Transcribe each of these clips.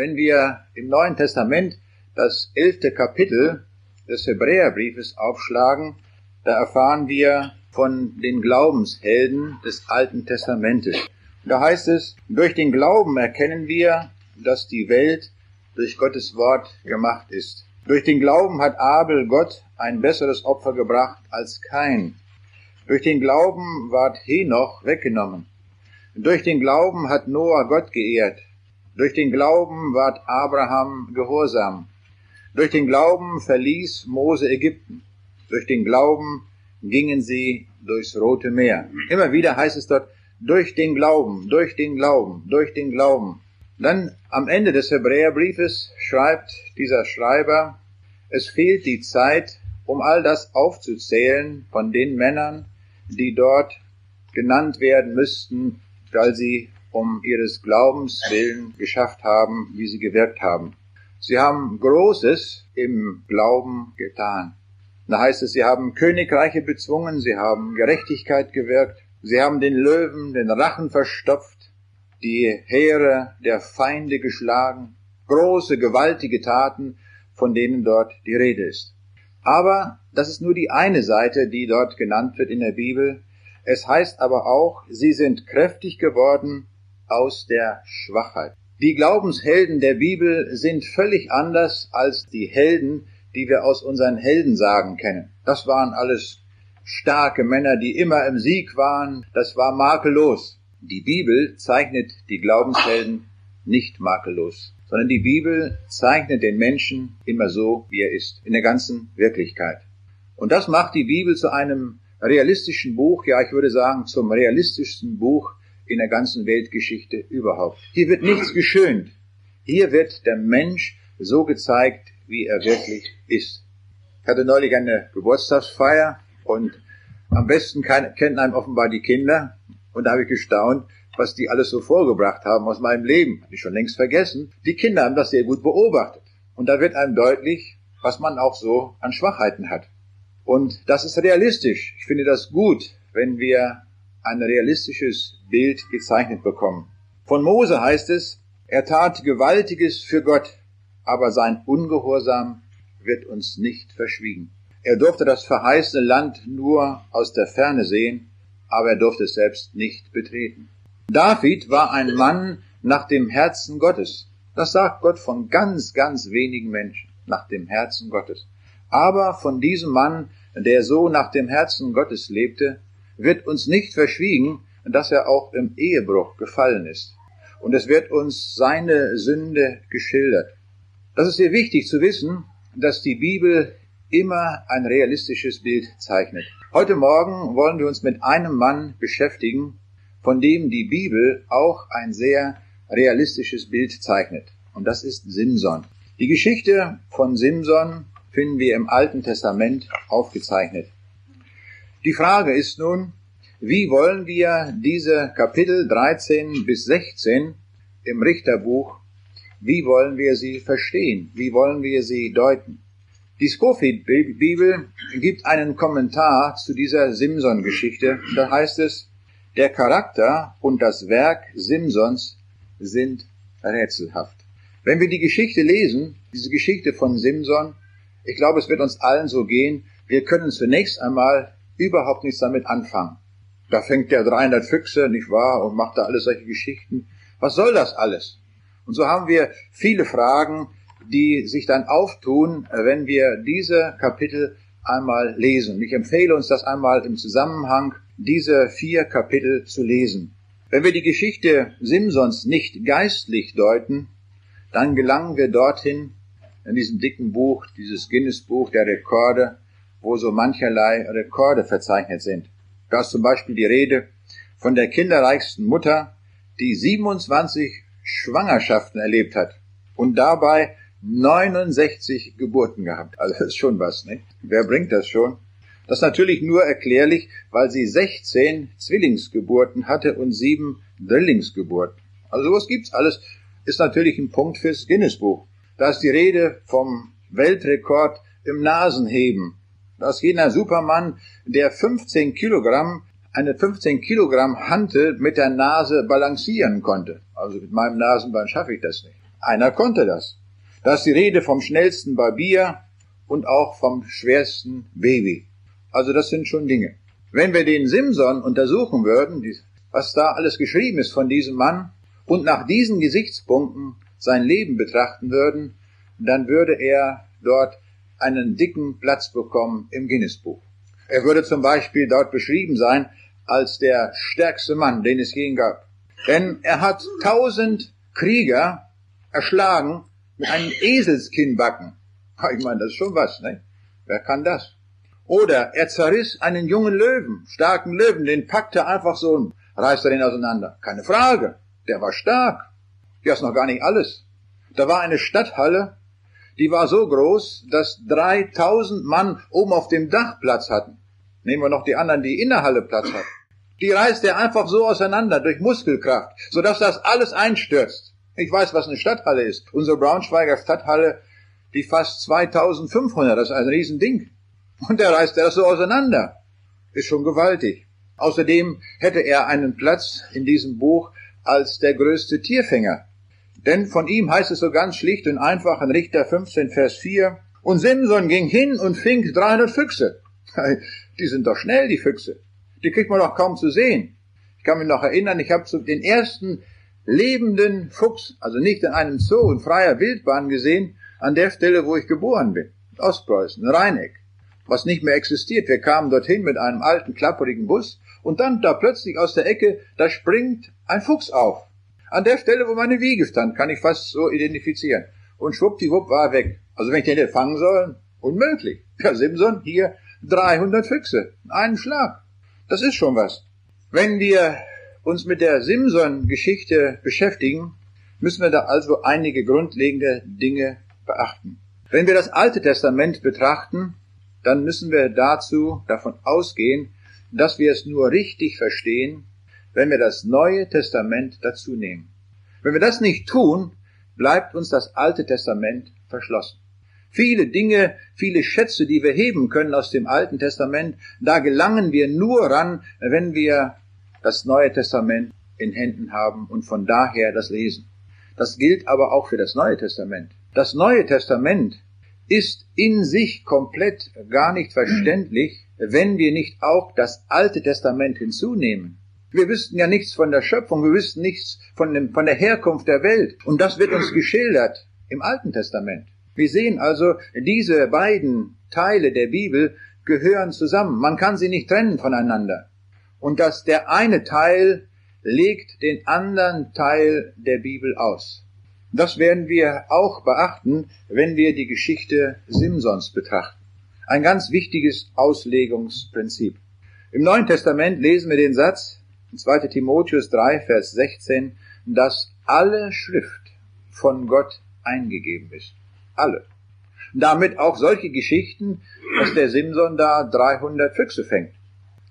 Wenn wir im Neuen Testament das elfte Kapitel des Hebräerbriefes aufschlagen, da erfahren wir von den Glaubenshelden des Alten Testamentes. Da heißt es, durch den Glauben erkennen wir, dass die Welt durch Gottes Wort gemacht ist. Durch den Glauben hat Abel Gott ein besseres Opfer gebracht als kein. Durch den Glauben ward Henoch weggenommen. Durch den Glauben hat Noah Gott geehrt. Durch den Glauben ward Abraham gehorsam. Durch den Glauben verließ Mose Ägypten. Durch den Glauben gingen sie durchs Rote Meer. Immer wieder heißt es dort, durch den Glauben, durch den Glauben, durch den Glauben. Dann am Ende des Hebräerbriefes schreibt dieser Schreiber, es fehlt die Zeit, um all das aufzuzählen von den Männern, die dort genannt werden müssten, weil sie um ihres Glaubens willen geschafft haben, wie sie gewirkt haben. Sie haben Großes im Glauben getan. Da heißt es, sie haben Königreiche bezwungen, sie haben Gerechtigkeit gewirkt, sie haben den Löwen den Rachen verstopft, die Heere der Feinde geschlagen, große, gewaltige Taten, von denen dort die Rede ist. Aber das ist nur die eine Seite, die dort genannt wird in der Bibel. Es heißt aber auch, sie sind kräftig geworden aus der Schwachheit. Die Glaubenshelden der Bibel sind völlig anders als die Helden, die wir aus unseren Heldensagen kennen. Das waren alles starke Männer, die immer im Sieg waren. Das war makellos. Die Bibel zeichnet die Glaubenshelden nicht makellos, sondern die Bibel zeichnet den Menschen immer so, wie er ist, in der ganzen Wirklichkeit. Und das macht die Bibel zu einem realistischen Buch, ja ich würde sagen zum realistischsten Buch in der ganzen Weltgeschichte überhaupt. Hier wird nichts geschönt. Hier wird der Mensch so gezeigt, wie er wirklich ist. Ich hatte neulich eine Geburtstagsfeier und am besten kennen einem offenbar die Kinder. Und da habe ich gestaunt, was die alles so vorgebracht haben aus meinem Leben. Habe ich schon längst vergessen. Die Kinder haben das sehr gut beobachtet. Und da wird einem deutlich, was man auch so an Schwachheiten hat. Und das ist realistisch. Ich finde das gut, wenn wir ein realistisches Bild gezeichnet bekommen. Von Mose heißt es, er tat Gewaltiges für Gott, aber sein Ungehorsam wird uns nicht verschwiegen. Er durfte das verheißene Land nur aus der Ferne sehen, aber er durfte es selbst nicht betreten. David war ein Mann nach dem Herzen Gottes. Das sagt Gott von ganz, ganz wenigen Menschen, nach dem Herzen Gottes. Aber von diesem Mann, der so nach dem Herzen Gottes lebte, wird uns nicht verschwiegen, dass er auch im Ehebruch gefallen ist. Und es wird uns seine Sünde geschildert. Das ist sehr wichtig zu wissen, dass die Bibel immer ein realistisches Bild zeichnet. Heute Morgen wollen wir uns mit einem Mann beschäftigen, von dem die Bibel auch ein sehr realistisches Bild zeichnet. Und das ist Simson. Die Geschichte von Simson finden wir im Alten Testament aufgezeichnet. Die Frage ist nun, wie wollen wir diese Kapitel 13 bis 16 im Richterbuch, wie wollen wir sie verstehen? Wie wollen wir sie deuten? Die Scofield-Bibel gibt einen Kommentar zu dieser Simson-Geschichte. Da heißt es, der Charakter und das Werk Simsons sind rätselhaft. Wenn wir die Geschichte lesen, diese Geschichte von Simson, ich glaube, es wird uns allen so gehen, wir können zunächst einmal überhaupt nichts damit anfangen. Da fängt der 300 Füchse, nicht wahr, und macht da alles solche Geschichten. Was soll das alles? Und so haben wir viele Fragen, die sich dann auftun, wenn wir diese Kapitel einmal lesen. Ich empfehle uns das einmal im Zusammenhang diese vier Kapitel zu lesen. Wenn wir die Geschichte Simsons nicht geistlich deuten, dann gelangen wir dorthin in diesem dicken Buch, dieses Guinness-Buch der Rekorde, wo so mancherlei Rekorde verzeichnet sind. Da ist zum Beispiel die Rede von der kinderreichsten Mutter, die 27 Schwangerschaften erlebt hat und dabei 69 Geburten gehabt. Also das ist schon was, nicht? Wer bringt das schon? Das ist natürlich nur erklärlich, weil sie 16 Zwillingsgeburten hatte und sieben Drillingsgeburten. Also sowas gibt's alles. Ist natürlich ein Punkt fürs Guinness-Buch. Da ist die Rede vom Weltrekord im Nasenheben dass jener Supermann, der 15 Kilogramm, eine 15 Kilogramm Hantel mit der Nase balancieren konnte. Also mit meinem Nasenbein schaffe ich das nicht. Einer konnte das. Da ist die Rede vom schnellsten Barbier und auch vom schwersten Baby. Also das sind schon Dinge. Wenn wir den Simson untersuchen würden, was da alles geschrieben ist von diesem Mann, und nach diesen Gesichtspunkten sein Leben betrachten würden, dann würde er dort einen dicken Platz bekommen im Guinness-Buch. Er würde zum Beispiel dort beschrieben sein als der stärkste Mann, den es je gab. Denn er hat tausend Krieger erschlagen mit einem Eselskinnbacken. Ich meine, das ist schon was, ne? Wer kann das? Oder er zerriss einen jungen Löwen, starken Löwen, den packte einfach so und reißt er den auseinander. Keine Frage. Der war stark. Ja, ist noch gar nicht alles. Da war eine Stadthalle, die war so groß, dass 3000 Mann oben auf dem Dach Platz hatten. Nehmen wir noch die anderen, die in der Halle Platz hatten. Die reißt er einfach so auseinander durch Muskelkraft, sodass das alles einstürzt. Ich weiß, was eine Stadthalle ist. Unsere Braunschweiger Stadthalle, die fast 2500, das ist ein Riesending. Und der reißt er das so auseinander. Ist schon gewaltig. Außerdem hätte er einen Platz in diesem Buch als der größte Tierfänger. Denn von ihm heißt es so ganz schlicht und einfach in Richter 15, Vers 4, und Simson ging hin und fing 300 Füchse. Die sind doch schnell, die Füchse. Die kriegt man doch kaum zu sehen. Ich kann mich noch erinnern, ich habe den ersten lebenden Fuchs, also nicht in einem Zoo, in freier Wildbahn gesehen, an der Stelle, wo ich geboren bin. Ostpreußen, Rheineck. Was nicht mehr existiert. Wir kamen dorthin mit einem alten, klapperigen Bus und dann da plötzlich aus der Ecke, da springt ein Fuchs auf. An der Stelle, wo meine Wiege stand, kann ich fast so identifizieren. Und schwuppdiwupp war er weg. Also wenn ich den hätte fangen sollen, unmöglich. Ja, Simson, hier 300 Füchse, einen Schlag. Das ist schon was. Wenn wir uns mit der Simson-Geschichte beschäftigen, müssen wir da also einige grundlegende Dinge beachten. Wenn wir das Alte Testament betrachten, dann müssen wir dazu davon ausgehen, dass wir es nur richtig verstehen, wenn wir das Neue Testament dazu nehmen. Wenn wir das nicht tun, bleibt uns das Alte Testament verschlossen. Viele Dinge, viele Schätze, die wir heben können aus dem Alten Testament, da gelangen wir nur ran, wenn wir das Neue Testament in Händen haben und von daher das lesen. Das gilt aber auch für das Neue Testament. Das Neue Testament ist in sich komplett gar nicht verständlich, wenn wir nicht auch das Alte Testament hinzunehmen. Wir wüssten ja nichts von der Schöpfung, wir wüssten nichts von, dem, von der Herkunft der Welt. Und das wird uns geschildert im Alten Testament. Wir sehen also, diese beiden Teile der Bibel gehören zusammen. Man kann sie nicht trennen voneinander. Und dass der eine Teil legt den anderen Teil der Bibel aus. Das werden wir auch beachten, wenn wir die Geschichte Simsons betrachten. Ein ganz wichtiges Auslegungsprinzip. Im Neuen Testament lesen wir den Satz, 2. Timotheus 3, Vers 16, dass alle Schrift von Gott eingegeben ist. Alle. Damit auch solche Geschichten, dass der Simson da 300 Füchse fängt.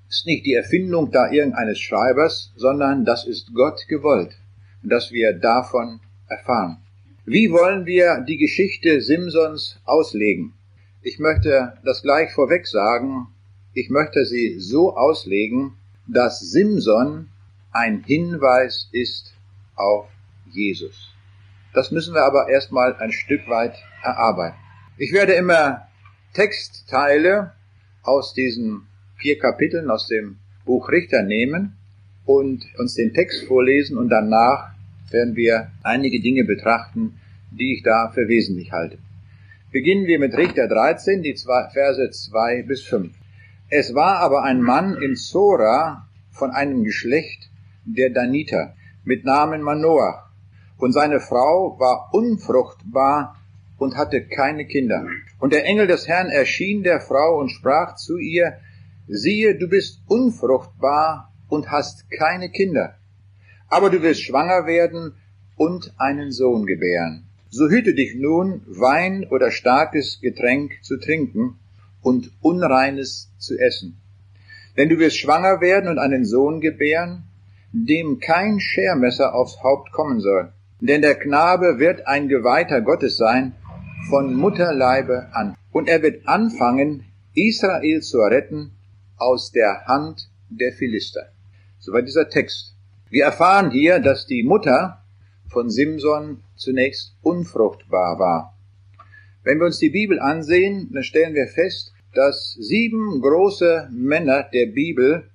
Ist nicht die Erfindung da irgendeines Schreibers, sondern das ist Gott gewollt, dass wir davon erfahren. Wie wollen wir die Geschichte Simsons auslegen? Ich möchte das gleich vorweg sagen. Ich möchte sie so auslegen, dass Simson ein Hinweis ist auf Jesus. Das müssen wir aber erstmal ein Stück weit erarbeiten. Ich werde immer Textteile aus diesen vier Kapiteln aus dem Buch Richter nehmen und uns den Text vorlesen und danach werden wir einige Dinge betrachten, die ich da für wesentlich halte. Beginnen wir mit Richter 13, die zwei, Verse 2 bis 5. Es war aber ein Mann in Zora von einem Geschlecht der Daniter mit Namen Manoah, und seine Frau war unfruchtbar und hatte keine Kinder. Und der Engel des Herrn erschien der Frau und sprach zu ihr, siehe, du bist unfruchtbar und hast keine Kinder, aber du wirst schwanger werden und einen Sohn gebären. So hüte dich nun, Wein oder starkes Getränk zu trinken und Unreines zu essen. Denn du wirst schwanger werden und einen Sohn gebären, dem kein Schermesser aufs Haupt kommen soll. Denn der Knabe wird ein Geweihter Gottes sein, von Mutterleibe an. Und er wird anfangen, Israel zu retten aus der Hand der Philister. Soweit dieser Text. Wir erfahren hier, dass die Mutter von Simson zunächst unfruchtbar war. Wenn wir uns die Bibel ansehen, dann stellen wir fest, dass sieben große Männer der Bibel,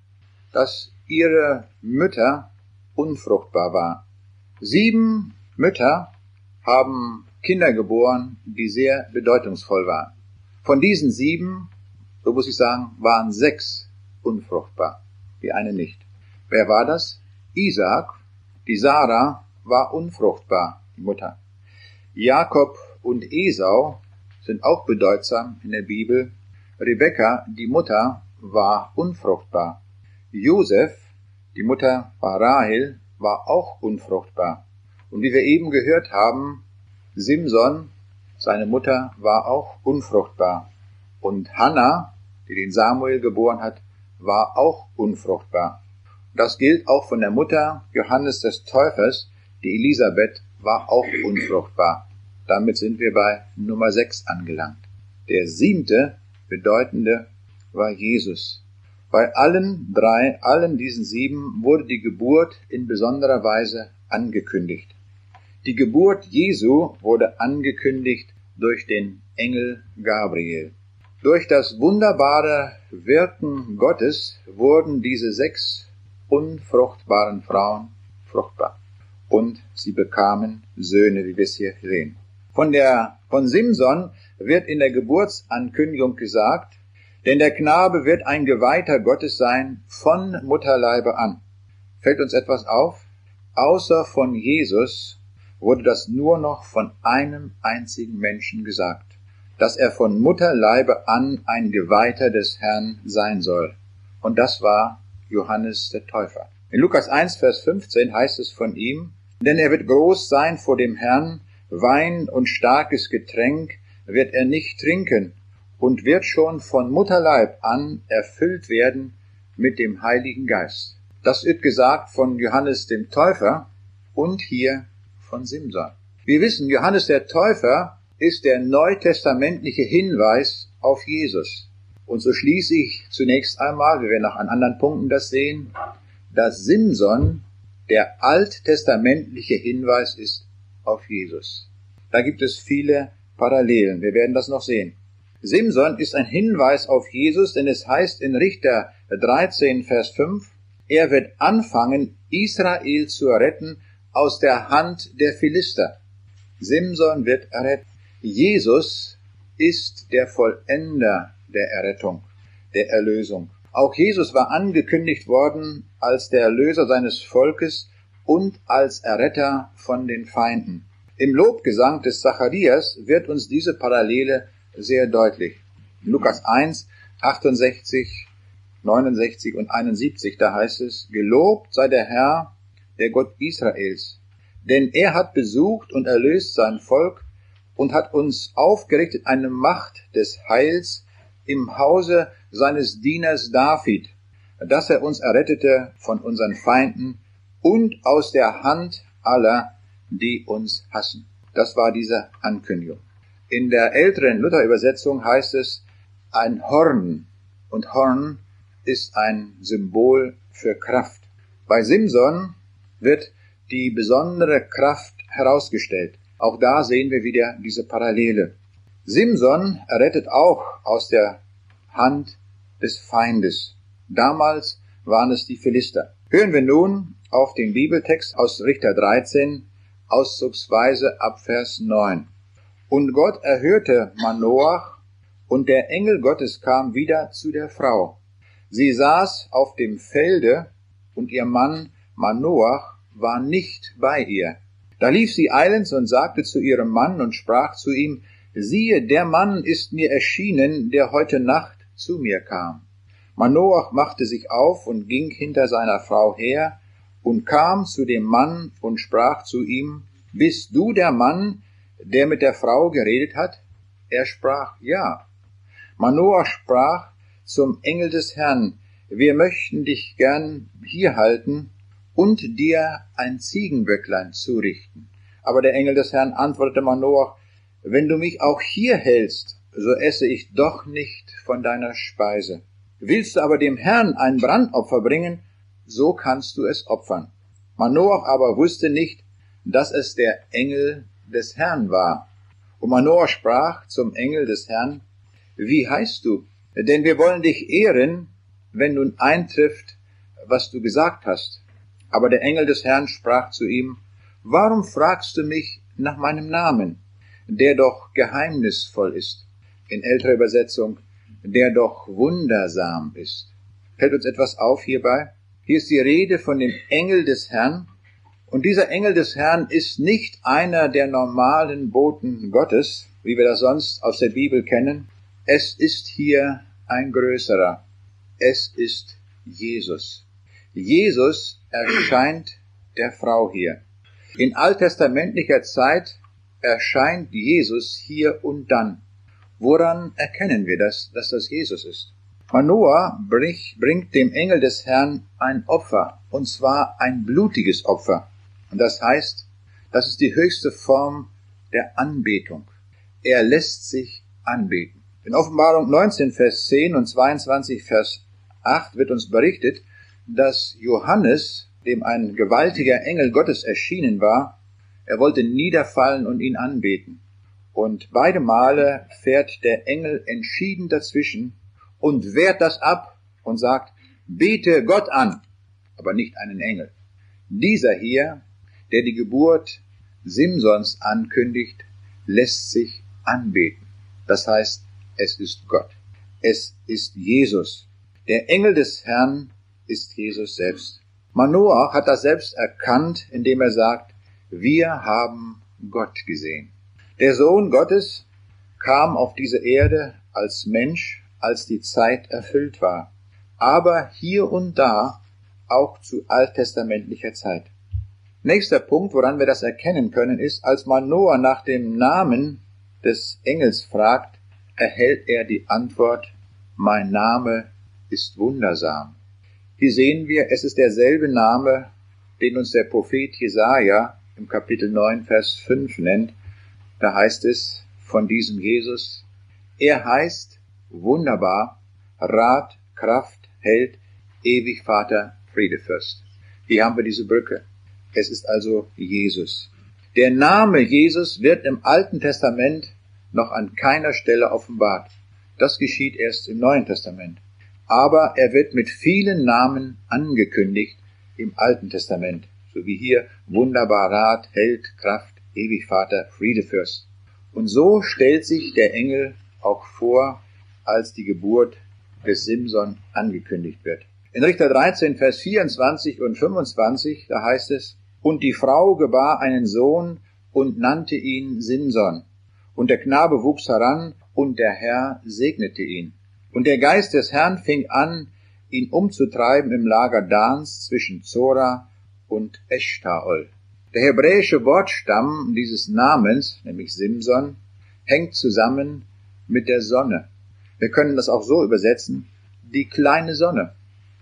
dass ihre Mütter unfruchtbar waren. Sieben Mütter haben Kinder geboren, die sehr bedeutungsvoll waren. Von diesen sieben, so muss ich sagen, waren sechs unfruchtbar, die eine nicht. Wer war das? Isaac, die Sarah war unfruchtbar, die Mutter. Jakob und Esau sind auch bedeutsam in der Bibel. Rebekka, die Mutter, war unfruchtbar. Josef, die Mutter war Rahel, war auch unfruchtbar. Und wie wir eben gehört haben, Simson, seine Mutter, war auch unfruchtbar. Und Hannah, die den Samuel geboren hat, war auch unfruchtbar. Das gilt auch von der Mutter Johannes des Täufers, die Elisabeth war auch unfruchtbar. Damit sind wir bei Nummer 6 angelangt. Der siebte bedeutende war Jesus. Bei allen drei, allen diesen sieben wurde die Geburt in besonderer Weise angekündigt. Die Geburt Jesu wurde angekündigt durch den Engel Gabriel. Durch das wunderbare Wirken Gottes wurden diese sechs unfruchtbaren Frauen fruchtbar. Und sie bekamen Söhne, wie wir es hier sehen. Von der, von Simson wird in der Geburtsankündigung gesagt, denn der Knabe wird ein Geweihter Gottes sein von Mutterleibe an. Fällt uns etwas auf? Außer von Jesus wurde das nur noch von einem einzigen Menschen gesagt, dass er von Mutterleibe an ein Geweihter des Herrn sein soll. Und das war Johannes der Täufer. In Lukas 1, Vers 15 heißt es von ihm, denn er wird groß sein vor dem Herrn Wein und starkes Getränk wird er nicht trinken und wird schon von Mutterleib an erfüllt werden mit dem Heiligen Geist. Das wird gesagt von Johannes dem Täufer und hier von Simson. Wir wissen, Johannes der Täufer ist der neutestamentliche Hinweis auf Jesus. Und so schließe ich zunächst einmal, wir werden auch an anderen Punkten das sehen, dass Simson der alttestamentliche Hinweis ist auf Jesus. Da gibt es viele Parallelen. Wir werden das noch sehen. Simson ist ein Hinweis auf Jesus, denn es heißt in Richter 13, Vers 5, er wird anfangen, Israel zu retten aus der Hand der Philister. Simson wird errettet. Jesus ist der Vollender der Errettung, der Erlösung. Auch Jesus war angekündigt worden als der Erlöser seines Volkes und als Erretter von den Feinden. Im Lobgesang des Zacharias wird uns diese Parallele sehr deutlich. Lukas 1, 68, 69 und 71, da heißt es, Gelobt sei der Herr, der Gott Israels, denn er hat besucht und erlöst sein Volk und hat uns aufgerichtet eine Macht des Heils im Hause seines Dieners David, dass er uns errettete von unseren Feinden und aus der Hand aller, die uns hassen. Das war diese Ankündigung. In der älteren Luther-Übersetzung heißt es ein Horn und Horn ist ein Symbol für Kraft. Bei Simson wird die besondere Kraft herausgestellt. Auch da sehen wir wieder diese Parallele. Simson errettet auch aus der Hand des Feindes. Damals waren es die Philister. Hören wir nun auf den Bibeltext aus Richter 13, auszugsweise ab Vers 9. Und Gott erhörte Manoach, und der Engel Gottes kam wieder zu der Frau. Sie saß auf dem Felde, und ihr Mann Manoach war nicht bei ihr. Da lief sie eilends und sagte zu ihrem Mann und sprach zu ihm, siehe, der Mann ist mir erschienen, der heute Nacht zu mir kam. Manoach machte sich auf und ging hinter seiner Frau her und kam zu dem Mann und sprach zu ihm, bist du der Mann, der mit der Frau geredet hat? Er sprach, ja. Manoah sprach zum Engel des Herrn, wir möchten dich gern hier halten und dir ein Ziegenböcklein zurichten. Aber der Engel des Herrn antwortete Manoach, wenn du mich auch hier hältst, so esse ich doch nicht von deiner Speise. Willst du aber dem Herrn ein Brandopfer bringen, so kannst du es opfern. Manoach aber wusste nicht, dass es der Engel des Herrn war. Und Manoah sprach zum Engel des Herrn, wie heißt du? Denn wir wollen dich ehren, wenn nun eintrifft, was du gesagt hast. Aber der Engel des Herrn sprach zu ihm, Warum fragst du mich nach meinem Namen, der doch geheimnisvoll ist? In älterer Übersetzung, der doch wundersam ist. Fällt uns etwas auf hierbei? Hier ist die Rede von dem Engel des Herrn, und dieser Engel des Herrn ist nicht einer der normalen Boten Gottes, wie wir das sonst aus der Bibel kennen. Es ist hier ein größerer. Es ist Jesus. Jesus erscheint der Frau hier. In alttestamentlicher Zeit erscheint Jesus hier und dann. Woran erkennen wir das, dass das Jesus ist? Manoah bringt dem Engel des Herrn ein Opfer, und zwar ein blutiges Opfer. Und das heißt, das ist die höchste Form der Anbetung. Er lässt sich anbeten. In Offenbarung 19, Vers 10 und 22, Vers 8 wird uns berichtet, dass Johannes, dem ein gewaltiger Engel Gottes erschienen war, er wollte niederfallen und ihn anbeten. Und beide Male fährt der Engel entschieden dazwischen und wehrt das ab und sagt, bete Gott an, aber nicht einen Engel. Dieser hier, der die Geburt Simsons ankündigt, lässt sich anbeten. Das heißt, es ist Gott. Es ist Jesus. Der Engel des Herrn ist Jesus selbst. Manoah hat das selbst erkannt, indem er sagt, wir haben Gott gesehen. Der Sohn Gottes kam auf diese Erde als Mensch als die Zeit erfüllt war, aber hier und da auch zu alttestamentlicher Zeit. Nächster Punkt, woran wir das erkennen können, ist, als man Noah nach dem Namen des Engels fragt, erhält er die Antwort, mein Name ist wundersam. Hier sehen wir, es ist derselbe Name, den uns der Prophet Jesaja im Kapitel 9, Vers 5 nennt. Da heißt es von diesem Jesus, er heißt wunderbar, Rat, Kraft, Held, ewig Vater, Friedefürst. Hier haben wir diese Brücke. Es ist also Jesus. Der Name Jesus wird im Alten Testament noch an keiner Stelle offenbart. Das geschieht erst im Neuen Testament. Aber er wird mit vielen Namen angekündigt im Alten Testament, so wie hier wunderbar Rat, Held, Kraft, ewig Vater, Friedefürst. Und so stellt sich der Engel auch vor als die Geburt des Simson angekündigt wird. In Richter 13, Vers 24 und 25, da heißt es, und die Frau gebar einen Sohn und nannte ihn Simson. Und der Knabe wuchs heran, und der Herr segnete ihn. Und der Geist des Herrn fing an, ihn umzutreiben im Lager Dans zwischen Zora und Eshtaol. Der hebräische Wortstamm dieses Namens, nämlich Simson, hängt zusammen mit der Sonne. Wir können das auch so übersetzen, die kleine Sonne.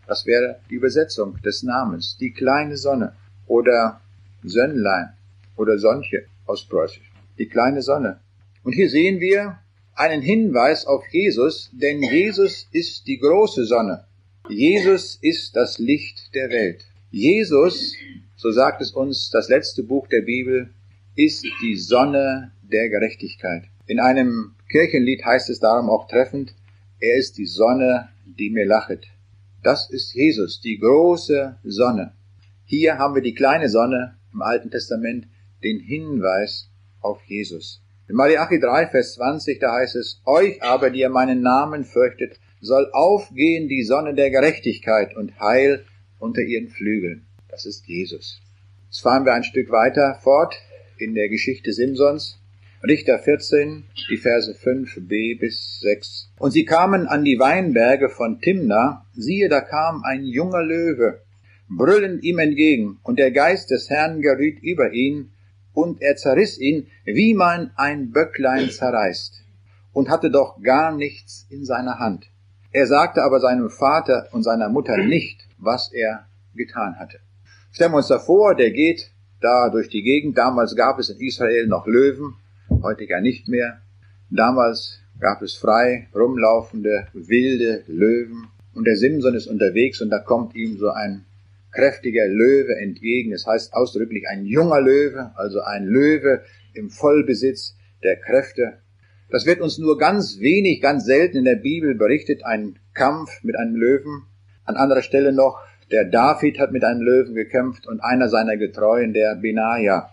Das wäre die Übersetzung des Namens, die kleine Sonne oder Sönnlein oder Sonche aus Preußisch, die kleine Sonne. Und hier sehen wir einen Hinweis auf Jesus, denn Jesus ist die große Sonne. Jesus ist das Licht der Welt. Jesus, so sagt es uns das letzte Buch der Bibel, ist die Sonne der Gerechtigkeit. In einem Kirchenlied heißt es darum auch treffend, er ist die Sonne, die mir lachet. Das ist Jesus, die große Sonne. Hier haben wir die kleine Sonne im Alten Testament, den Hinweis auf Jesus. In Malachi 3, Vers 20, da heißt es, euch aber, die ihr meinen Namen fürchtet, soll aufgehen die Sonne der Gerechtigkeit und Heil unter ihren Flügeln. Das ist Jesus. Jetzt fahren wir ein Stück weiter fort in der Geschichte Simsons. Richter 14, die Verse 5b bis 6. Und sie kamen an die Weinberge von Timna, siehe, da kam ein junger Löwe, brüllend ihm entgegen, und der Geist des Herrn geriet über ihn, und er zerriss ihn, wie man ein Böcklein zerreißt, und hatte doch gar nichts in seiner Hand. Er sagte aber seinem Vater und seiner Mutter nicht, was er getan hatte. Stellen wir uns davor, der geht da durch die Gegend. Damals gab es in Israel noch Löwen, heute gar nicht mehr. Damals gab es frei rumlaufende wilde Löwen und der Simson ist unterwegs und da kommt ihm so ein kräftiger Löwe entgegen. Es heißt ausdrücklich ein junger Löwe, also ein Löwe im Vollbesitz der Kräfte. Das wird uns nur ganz wenig, ganz selten in der Bibel berichtet, ein Kampf mit einem Löwen. An anderer Stelle noch, der David hat mit einem Löwen gekämpft und einer seiner Getreuen, der Benaja.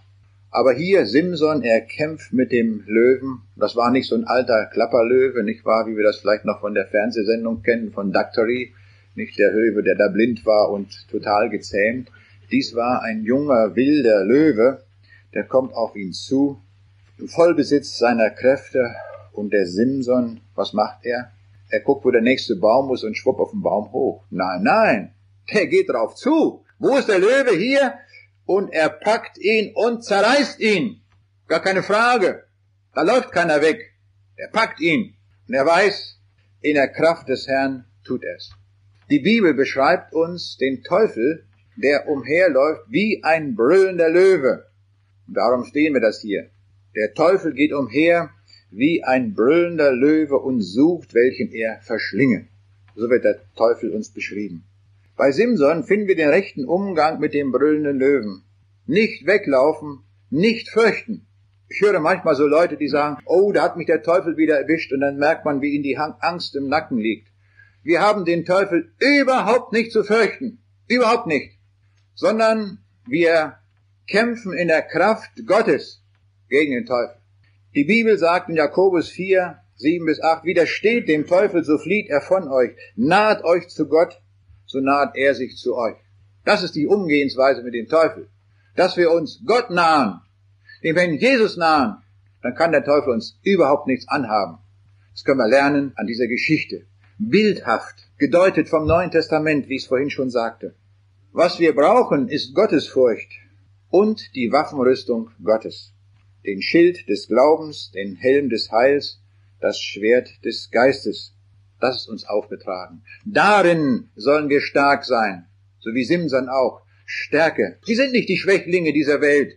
Aber hier Simson, er kämpft mit dem Löwen. Das war nicht so ein alter Klapperlöwe, nicht wahr, wie wir das vielleicht noch von der Fernsehsendung kennen, von Doctory, nicht der Löwe, der da blind war und total gezähmt. Dies war ein junger, wilder Löwe, der kommt auf ihn zu, im Vollbesitz seiner Kräfte, und der Simson, was macht er? Er guckt, wo der nächste Baum ist und schwupp auf den Baum hoch. Nein, nein, der geht drauf zu. Wo ist der Löwe? Hier. Und er packt ihn und zerreißt ihn. Gar keine Frage. Da läuft keiner weg. Er packt ihn. Und er weiß, in der Kraft des Herrn tut es. Die Bibel beschreibt uns den Teufel, der umherläuft wie ein brüllender Löwe. Und darum stehen wir das hier. Der Teufel geht umher wie ein brüllender Löwe und sucht, welchen er verschlinge. So wird der Teufel uns beschrieben. Bei Simson finden wir den rechten Umgang mit dem brüllenden Löwen. Nicht weglaufen, nicht fürchten. Ich höre manchmal so Leute, die sagen, oh, da hat mich der Teufel wieder erwischt und dann merkt man, wie ihnen die Angst im Nacken liegt. Wir haben den Teufel überhaupt nicht zu fürchten. Überhaupt nicht. Sondern wir kämpfen in der Kraft Gottes gegen den Teufel. Die Bibel sagt in Jakobus 4, 7 bis 8, widersteht dem Teufel, so flieht er von euch. Naht euch zu Gott, so naht er sich zu euch. Das ist die Umgehensweise mit dem Teufel. Dass wir uns Gott nahen, dem wenn Jesus nahen, dann kann der Teufel uns überhaupt nichts anhaben. Das können wir lernen an dieser Geschichte. Bildhaft, gedeutet vom Neuen Testament, wie ich es vorhin schon sagte. Was wir brauchen, ist Gottesfurcht und die Waffenrüstung Gottes den Schild des Glaubens, den Helm des Heils, das Schwert des Geistes. Das ist uns aufgetragen. Darin sollen wir stark sein, so wie Simson auch. Stärke. Sie sind nicht die Schwächlinge dieser Welt,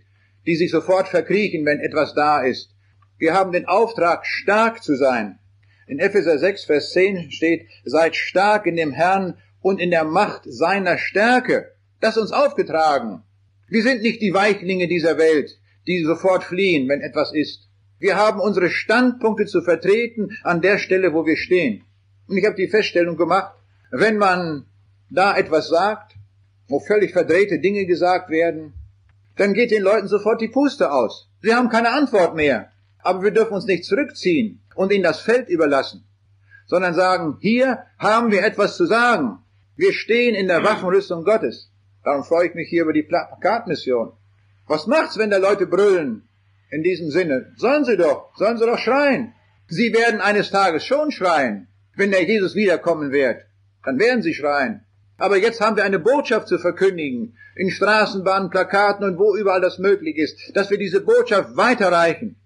die sich sofort verkriechen, wenn etwas da ist. Wir haben den Auftrag, stark zu sein. In Epheser 6, Vers 10 steht, seid stark in dem Herrn und in der Macht seiner Stärke. Das ist uns aufgetragen. Wir sind nicht die Weichlinge dieser Welt die sofort fliehen, wenn etwas ist. Wir haben unsere Standpunkte zu vertreten an der Stelle, wo wir stehen. Und ich habe die Feststellung gemacht, wenn man da etwas sagt, wo völlig verdrehte Dinge gesagt werden, dann geht den Leuten sofort die Puste aus. Sie haben keine Antwort mehr. Aber wir dürfen uns nicht zurückziehen und ihnen das Feld überlassen, sondern sagen, hier haben wir etwas zu sagen. Wir stehen in der Waffenrüstung Gottes. Darum freue ich mich hier über die Plakatmission. Was macht's, wenn da Leute brüllen? In diesem Sinne. Sollen sie doch, sollen sie doch schreien. Sie werden eines Tages schon schreien, wenn der Jesus wiederkommen wird. Dann werden sie schreien. Aber jetzt haben wir eine Botschaft zu verkündigen, in Straßenbahnen, Plakaten und wo überall das möglich ist, dass wir diese Botschaft weiterreichen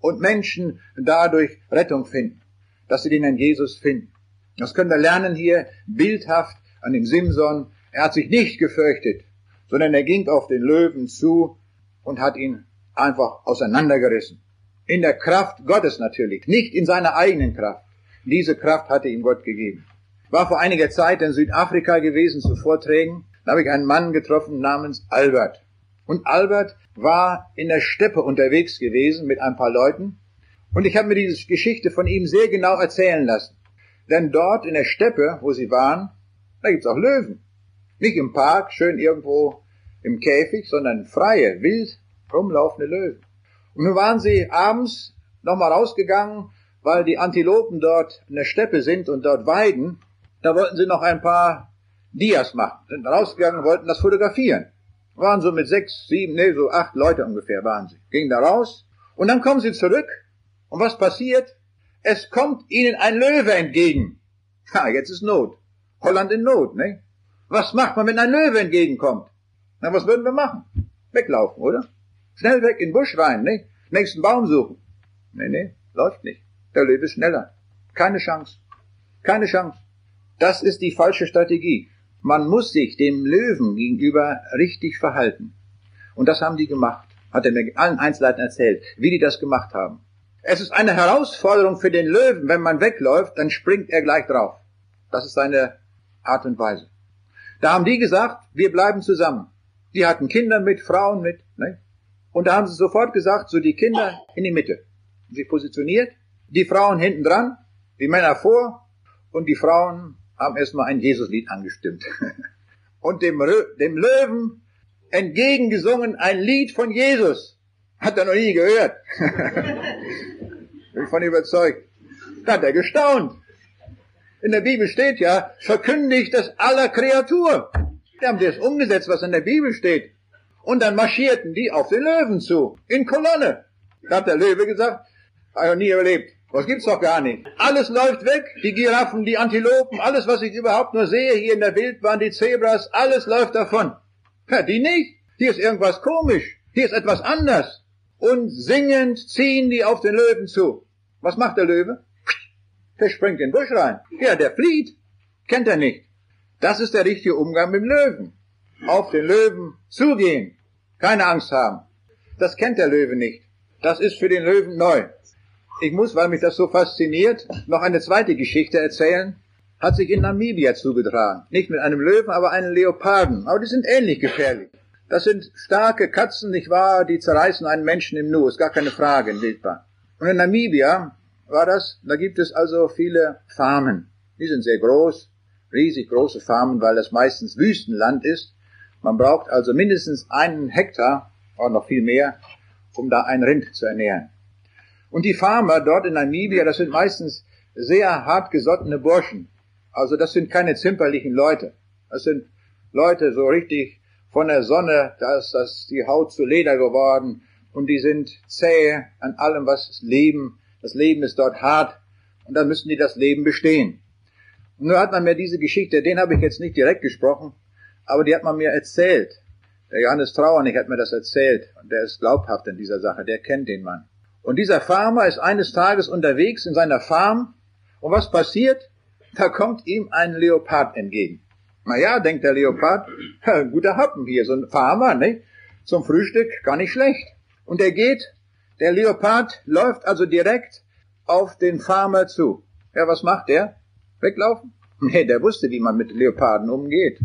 und Menschen dadurch Rettung finden, dass sie den Herrn Jesus finden. Das können wir lernen hier bildhaft an dem Simson. Er hat sich nicht gefürchtet, sondern er ging auf den Löwen zu und hat ihn einfach auseinandergerissen. In der Kraft Gottes natürlich, nicht in seiner eigenen Kraft. Diese Kraft hatte ihm Gott gegeben. War vor einiger Zeit in Südafrika gewesen zu Vorträgen. Da habe ich einen Mann getroffen namens Albert. Und Albert war in der Steppe unterwegs gewesen mit ein paar Leuten. Und ich habe mir diese Geschichte von ihm sehr genau erzählen lassen. Denn dort in der Steppe, wo sie waren, da gibt's auch Löwen. Nicht im Park, schön irgendwo im Käfig, sondern freie, wild rumlaufende Löwen. Und nun waren sie abends nochmal rausgegangen, weil die Antilopen dort in der Steppe sind und dort weiden. Da wollten sie noch ein paar Dias machen. Sind rausgegangen, wollten das fotografieren. Waren so mit sechs, sieben, nee, so acht Leute ungefähr waren sie. Gingen da raus. Und dann kommen sie zurück. Und was passiert? Es kommt ihnen ein Löwe entgegen. Ha, jetzt ist Not. Holland in Not, ne? Was macht man, wenn ein Löwe entgegenkommt? Na, was würden wir machen? Weglaufen, oder? Schnell weg in den Busch rein, ne? Nächsten Baum suchen. Nee, nee, läuft nicht. Der Löwe ist schneller. Keine Chance. Keine Chance. Das ist die falsche Strategie. Man muss sich dem Löwen gegenüber richtig verhalten. Und das haben die gemacht. Hat er mir allen Einzelheiten erzählt, wie die das gemacht haben. Es ist eine Herausforderung für den Löwen, wenn man wegläuft, dann springt er gleich drauf. Das ist seine Art und Weise. Da haben die gesagt, wir bleiben zusammen. Die hatten Kinder mit, Frauen mit. Ne? Und da haben sie sofort gesagt, so die Kinder in die Mitte. Sie positioniert, die Frauen hinten dran, die Männer vor und die Frauen haben erstmal ein Jesuslied angestimmt. Und dem, dem Löwen entgegengesungen ein Lied von Jesus. Hat er noch nie gehört. Bin von überzeugt. Da hat er gestaunt. In der Bibel steht ja, verkündigt das aller Kreatur. Die haben das umgesetzt, was in der Bibel steht. Und dann marschierten die auf den Löwen zu, in Kolonne. Da hat der Löwe gesagt, habe ich noch nie überlebt. Was gibt's doch gar nicht. Alles läuft weg, die Giraffen, die Antilopen, alles, was ich überhaupt nur sehe hier in der Wildbahn, die Zebras, alles läuft davon. Ja, die nicht. Hier ist irgendwas komisch. Hier ist etwas anders. Und singend ziehen die auf den Löwen zu. Was macht der Löwe? Der springt in den Busch rein. Ja, der flieht. Kennt er nicht. Das ist der richtige Umgang mit dem Löwen. Auf den Löwen zugehen. Keine Angst haben. Das kennt der Löwe nicht. Das ist für den Löwen neu. Ich muss, weil mich das so fasziniert, noch eine zweite Geschichte erzählen. Hat sich in Namibia zugetragen. Nicht mit einem Löwen, aber einem Leoparden. Aber die sind ähnlich gefährlich. Das sind starke Katzen, nicht wahr? Die zerreißen einen Menschen im Nu. Ist gar keine Frage in Wildbahn. Und in Namibia war das, da gibt es also viele Farmen. Die sind sehr groß, riesig große Farmen, weil das meistens Wüstenland ist. Man braucht also mindestens einen Hektar, oder noch viel mehr, um da ein Rind zu ernähren. Und die Farmer dort in Namibia, das sind meistens sehr hartgesottene Burschen. Also das sind keine zimperlichen Leute. Das sind Leute so richtig von der Sonne, da ist das die Haut zu Leder geworden und die sind zäh an allem, was Leben, das Leben ist dort hart und dann müssen die das Leben bestehen. Und nur hat man mir diese Geschichte, den habe ich jetzt nicht direkt gesprochen, aber die hat man mir erzählt. Der Johannes Trauernig hat mir das erzählt und der ist glaubhaft in dieser Sache, der kennt den Mann. Und dieser Farmer ist eines Tages unterwegs in seiner Farm. Und was passiert? Da kommt ihm ein Leopard entgegen. Na ja, denkt der Leopard, guter Happen hier, so ein Farmer, ne? Zum Frühstück gar nicht schlecht. Und er geht, der Leopard läuft also direkt auf den Farmer zu. Ja, was macht der? Weglaufen? Nee, der wusste, wie man mit Leoparden umgeht.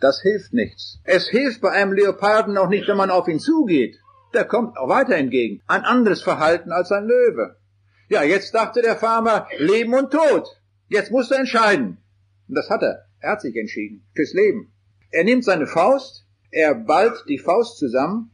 Das hilft nichts. Es hilft bei einem Leoparden auch nicht, wenn man auf ihn zugeht der kommt auch weiter entgegen. Ein anderes Verhalten als ein Löwe. Ja, jetzt dachte der Farmer, Leben und Tod. Jetzt muss er entscheiden. Und das hat er. Er hat sich entschieden. Fürs Leben. Er nimmt seine Faust, er ballt die Faust zusammen,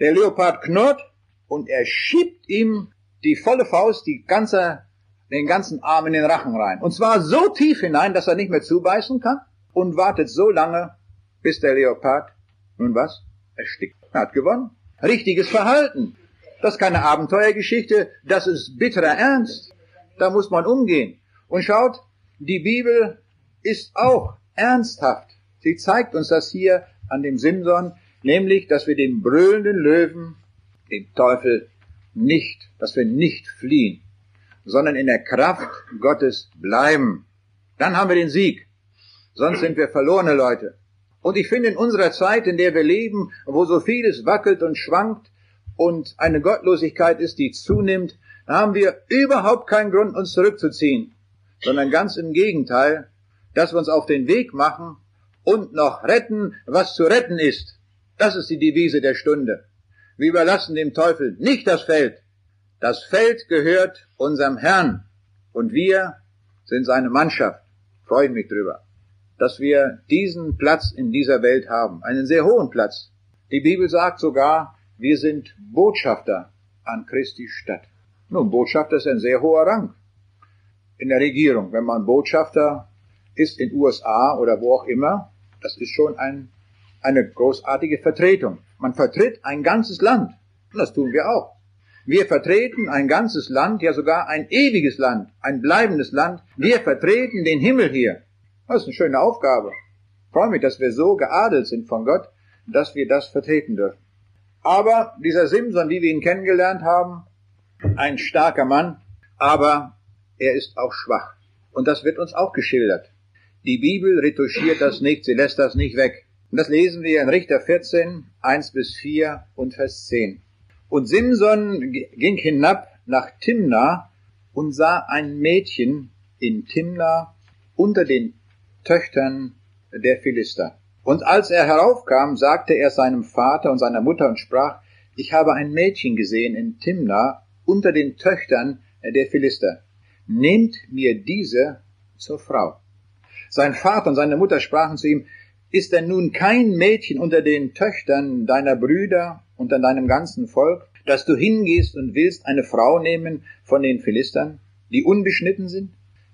der Leopard knurrt und er schiebt ihm die volle Faust, die ganze, den ganzen Arm in den Rachen rein. Und zwar so tief hinein, dass er nicht mehr zubeißen kann und wartet so lange, bis der Leopard, nun was, erstickt. Er hat gewonnen richtiges Verhalten. Das ist keine Abenteuergeschichte, das ist bitterer Ernst. Da muss man umgehen. Und schaut, die Bibel ist auch ernsthaft. Sie zeigt uns das hier an dem Simson, nämlich, dass wir dem brüllenden Löwen, dem Teufel, nicht, dass wir nicht fliehen, sondern in der Kraft Gottes bleiben. Dann haben wir den Sieg. Sonst sind wir verlorene Leute. Und ich finde in unserer Zeit, in der wir leben, wo so vieles wackelt und schwankt und eine Gottlosigkeit ist, die zunimmt, haben wir überhaupt keinen Grund, uns zurückzuziehen, sondern ganz im Gegenteil, dass wir uns auf den Weg machen und noch retten, was zu retten ist. Das ist die Devise der Stunde. Wir überlassen dem Teufel nicht das Feld. Das Feld gehört unserem Herrn und wir sind seine Mannschaft. Freue mich drüber dass wir diesen Platz in dieser Welt haben, einen sehr hohen Platz. Die Bibel sagt sogar, wir sind Botschafter an Christi Stadt. Nun, Botschafter ist ein sehr hoher Rang in der Regierung. Wenn man Botschafter ist in USA oder wo auch immer, das ist schon ein, eine großartige Vertretung. Man vertritt ein ganzes Land. Und das tun wir auch. Wir vertreten ein ganzes Land, ja sogar ein ewiges Land, ein bleibendes Land. Wir vertreten den Himmel hier. Das ist eine schöne Aufgabe. Ich freue mich, dass wir so geadelt sind von Gott, dass wir das vertreten dürfen. Aber dieser Simson, wie wir ihn kennengelernt haben, ein starker Mann, aber er ist auch schwach. Und das wird uns auch geschildert. Die Bibel retuschiert das nicht, sie lässt das nicht weg. Und das lesen wir in Richter 14, 1 bis 4 und Vers 10. Und Simson ging hinab nach Timna und sah ein Mädchen in Timna unter den Töchtern der Philister. Und als er heraufkam, sagte er seinem Vater und seiner Mutter und sprach, ich habe ein Mädchen gesehen in Timna unter den Töchtern der Philister. Nehmt mir diese zur Frau. Sein Vater und seine Mutter sprachen zu ihm, ist denn nun kein Mädchen unter den Töchtern deiner Brüder unter deinem ganzen Volk, dass du hingehst und willst eine Frau nehmen von den Philistern, die unbeschnitten sind?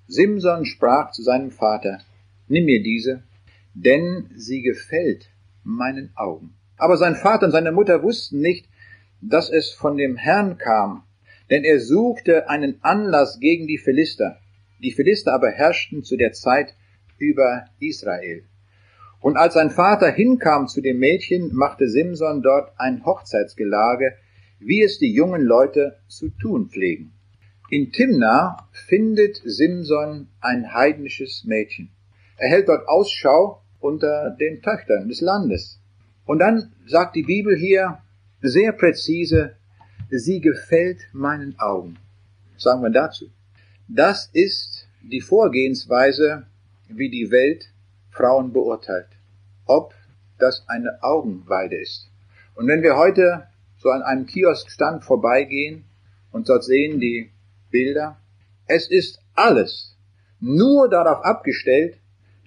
Simson sprach zu seinem Vater, nimm mir diese, denn sie gefällt meinen Augen. Aber sein Vater und seine Mutter wussten nicht, dass es von dem Herrn kam, denn er suchte einen Anlass gegen die Philister. Die Philister aber herrschten zu der Zeit über Israel. Und als sein Vater hinkam zu dem Mädchen, machte Simson dort ein Hochzeitsgelage, wie es die jungen Leute zu tun pflegen. In Timna findet Simson ein heidnisches Mädchen. Er hält dort Ausschau unter den Töchtern des Landes. Und dann sagt die Bibel hier sehr präzise, sie gefällt meinen Augen. Sagen wir dazu? Das ist die Vorgehensweise, wie die Welt Frauen beurteilt. Ob das eine Augenweide ist. Und wenn wir heute so an einem Kioskstand vorbeigehen und dort sehen die Bilder, es ist alles nur darauf abgestellt,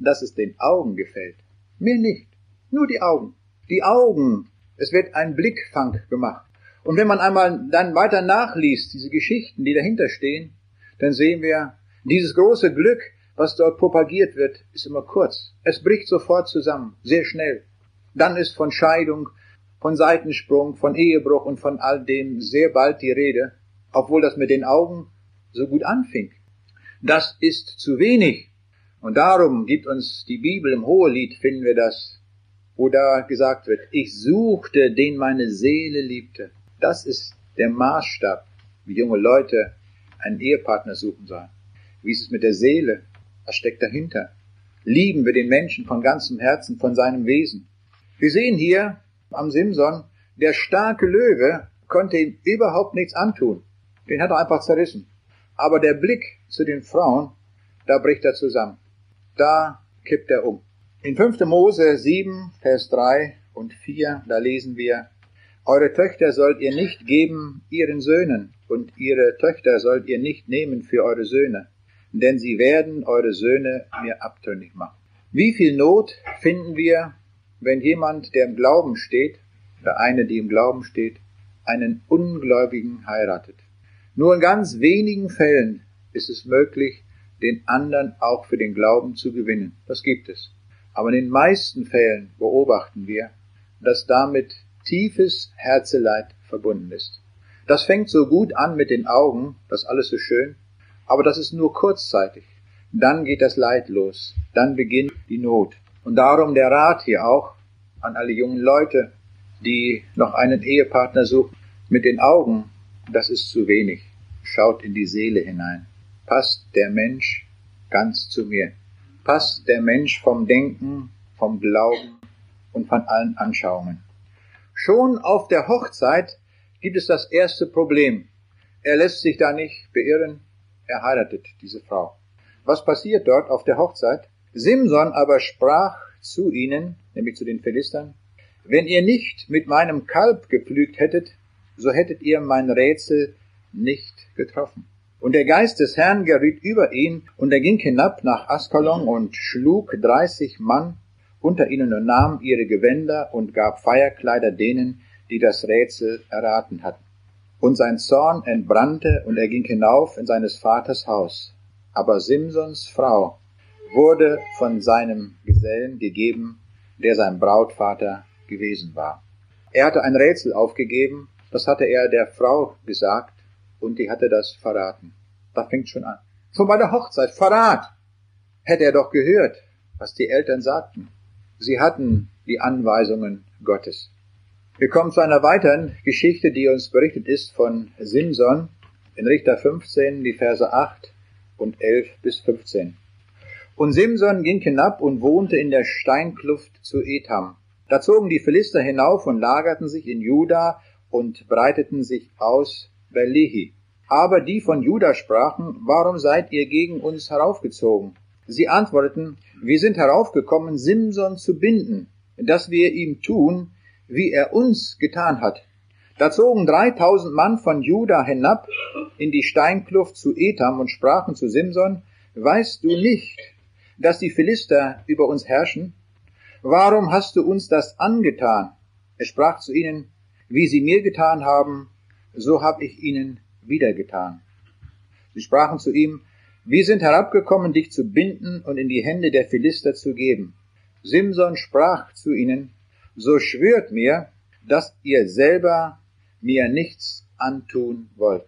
dass es den Augen gefällt. Mir nicht. Nur die Augen. Die Augen. Es wird ein Blickfang gemacht. Und wenn man einmal dann weiter nachliest, diese Geschichten, die dahinter stehen, dann sehen wir, dieses große Glück, was dort propagiert wird, ist immer kurz. Es bricht sofort zusammen, sehr schnell. Dann ist von Scheidung, von Seitensprung, von Ehebruch und von all dem sehr bald die Rede, obwohl das mit den Augen so gut anfing. Das ist zu wenig. Und darum gibt uns die Bibel im Hohelied, finden wir das, wo da gesagt wird, ich suchte, den meine Seele liebte. Das ist der Maßstab, wie junge Leute einen Ehepartner suchen sollen. Wie ist es mit der Seele? Was steckt dahinter? Lieben wir den Menschen von ganzem Herzen, von seinem Wesen. Wir sehen hier am Simson, der starke Löwe konnte ihm überhaupt nichts antun. Den hat er einfach zerrissen. Aber der Blick zu den Frauen, da bricht er zusammen. Da kippt er um. In 5. Mose 7, Vers 3 und 4, da lesen wir, Eure Töchter sollt ihr nicht geben ihren Söhnen, und ihre Töchter sollt ihr nicht nehmen für eure Söhne, denn sie werden eure Söhne mir abtrünnig machen. Wie viel Not finden wir, wenn jemand, der im Glauben steht, oder eine, die im Glauben steht, einen Ungläubigen heiratet. Nur in ganz wenigen Fällen ist es möglich, den anderen auch für den Glauben zu gewinnen. Das gibt es. Aber in den meisten Fällen beobachten wir, dass damit tiefes Herzeleid verbunden ist. Das fängt so gut an mit den Augen, das alles so schön, aber das ist nur kurzzeitig. Dann geht das Leid los, dann beginnt die Not. Und darum der Rat hier auch an alle jungen Leute, die noch einen Ehepartner suchen, mit den Augen das ist zu wenig. Schaut in die Seele hinein. Passt der Mensch ganz zu mir? Passt der Mensch vom Denken, vom Glauben und von allen Anschauungen? Schon auf der Hochzeit gibt es das erste Problem. Er lässt sich da nicht beirren, er heiratet diese Frau. Was passiert dort auf der Hochzeit? Simson aber sprach zu ihnen, nämlich zu den Philistern, wenn ihr nicht mit meinem Kalb gepflügt hättet, so hättet ihr mein Rätsel nicht getroffen. Und der Geist des Herrn geriet über ihn, und er ging hinab nach Askalon und schlug dreißig Mann unter ihnen und nahm ihre Gewänder und gab Feierkleider denen, die das Rätsel erraten hatten. Und sein Zorn entbrannte, und er ging hinauf in seines Vaters Haus. Aber Simsons Frau wurde von seinem Gesellen gegeben, der sein Brautvater gewesen war. Er hatte ein Rätsel aufgegeben, das hatte er der Frau gesagt und die hatte das verraten. Da fängt schon an. Schon bei der Hochzeit, Verrat! Hätte er doch gehört, was die Eltern sagten. Sie hatten die Anweisungen Gottes. Wir kommen zu einer weiteren Geschichte, die uns berichtet ist von Simson in Richter 15, die Verse 8 und 11 bis 15. Und Simson ging hinab und wohnte in der Steinkluft zu Etham. Da zogen die Philister hinauf und lagerten sich in Juda und breiteten sich aus bei Lehi. Aber die von Juda sprachen, warum seid ihr gegen uns heraufgezogen? Sie antworteten, wir sind heraufgekommen, Simson zu binden. dass wir ihm tun, wie er uns getan hat. Da zogen dreitausend Mann von Juda hinab in die Steinkluft zu Etam und sprachen zu Simson, Weißt du nicht, dass die Philister über uns herrschen? Warum hast du uns das angetan? Er sprach zu ihnen, Wie sie mir getan haben, so habe ich ihnen wieder getan. Sie sprachen zu ihm, Wir sind herabgekommen, dich zu binden und in die Hände der Philister zu geben. Simson sprach zu ihnen, So schwört mir, dass ihr selber mir nichts antun wollt.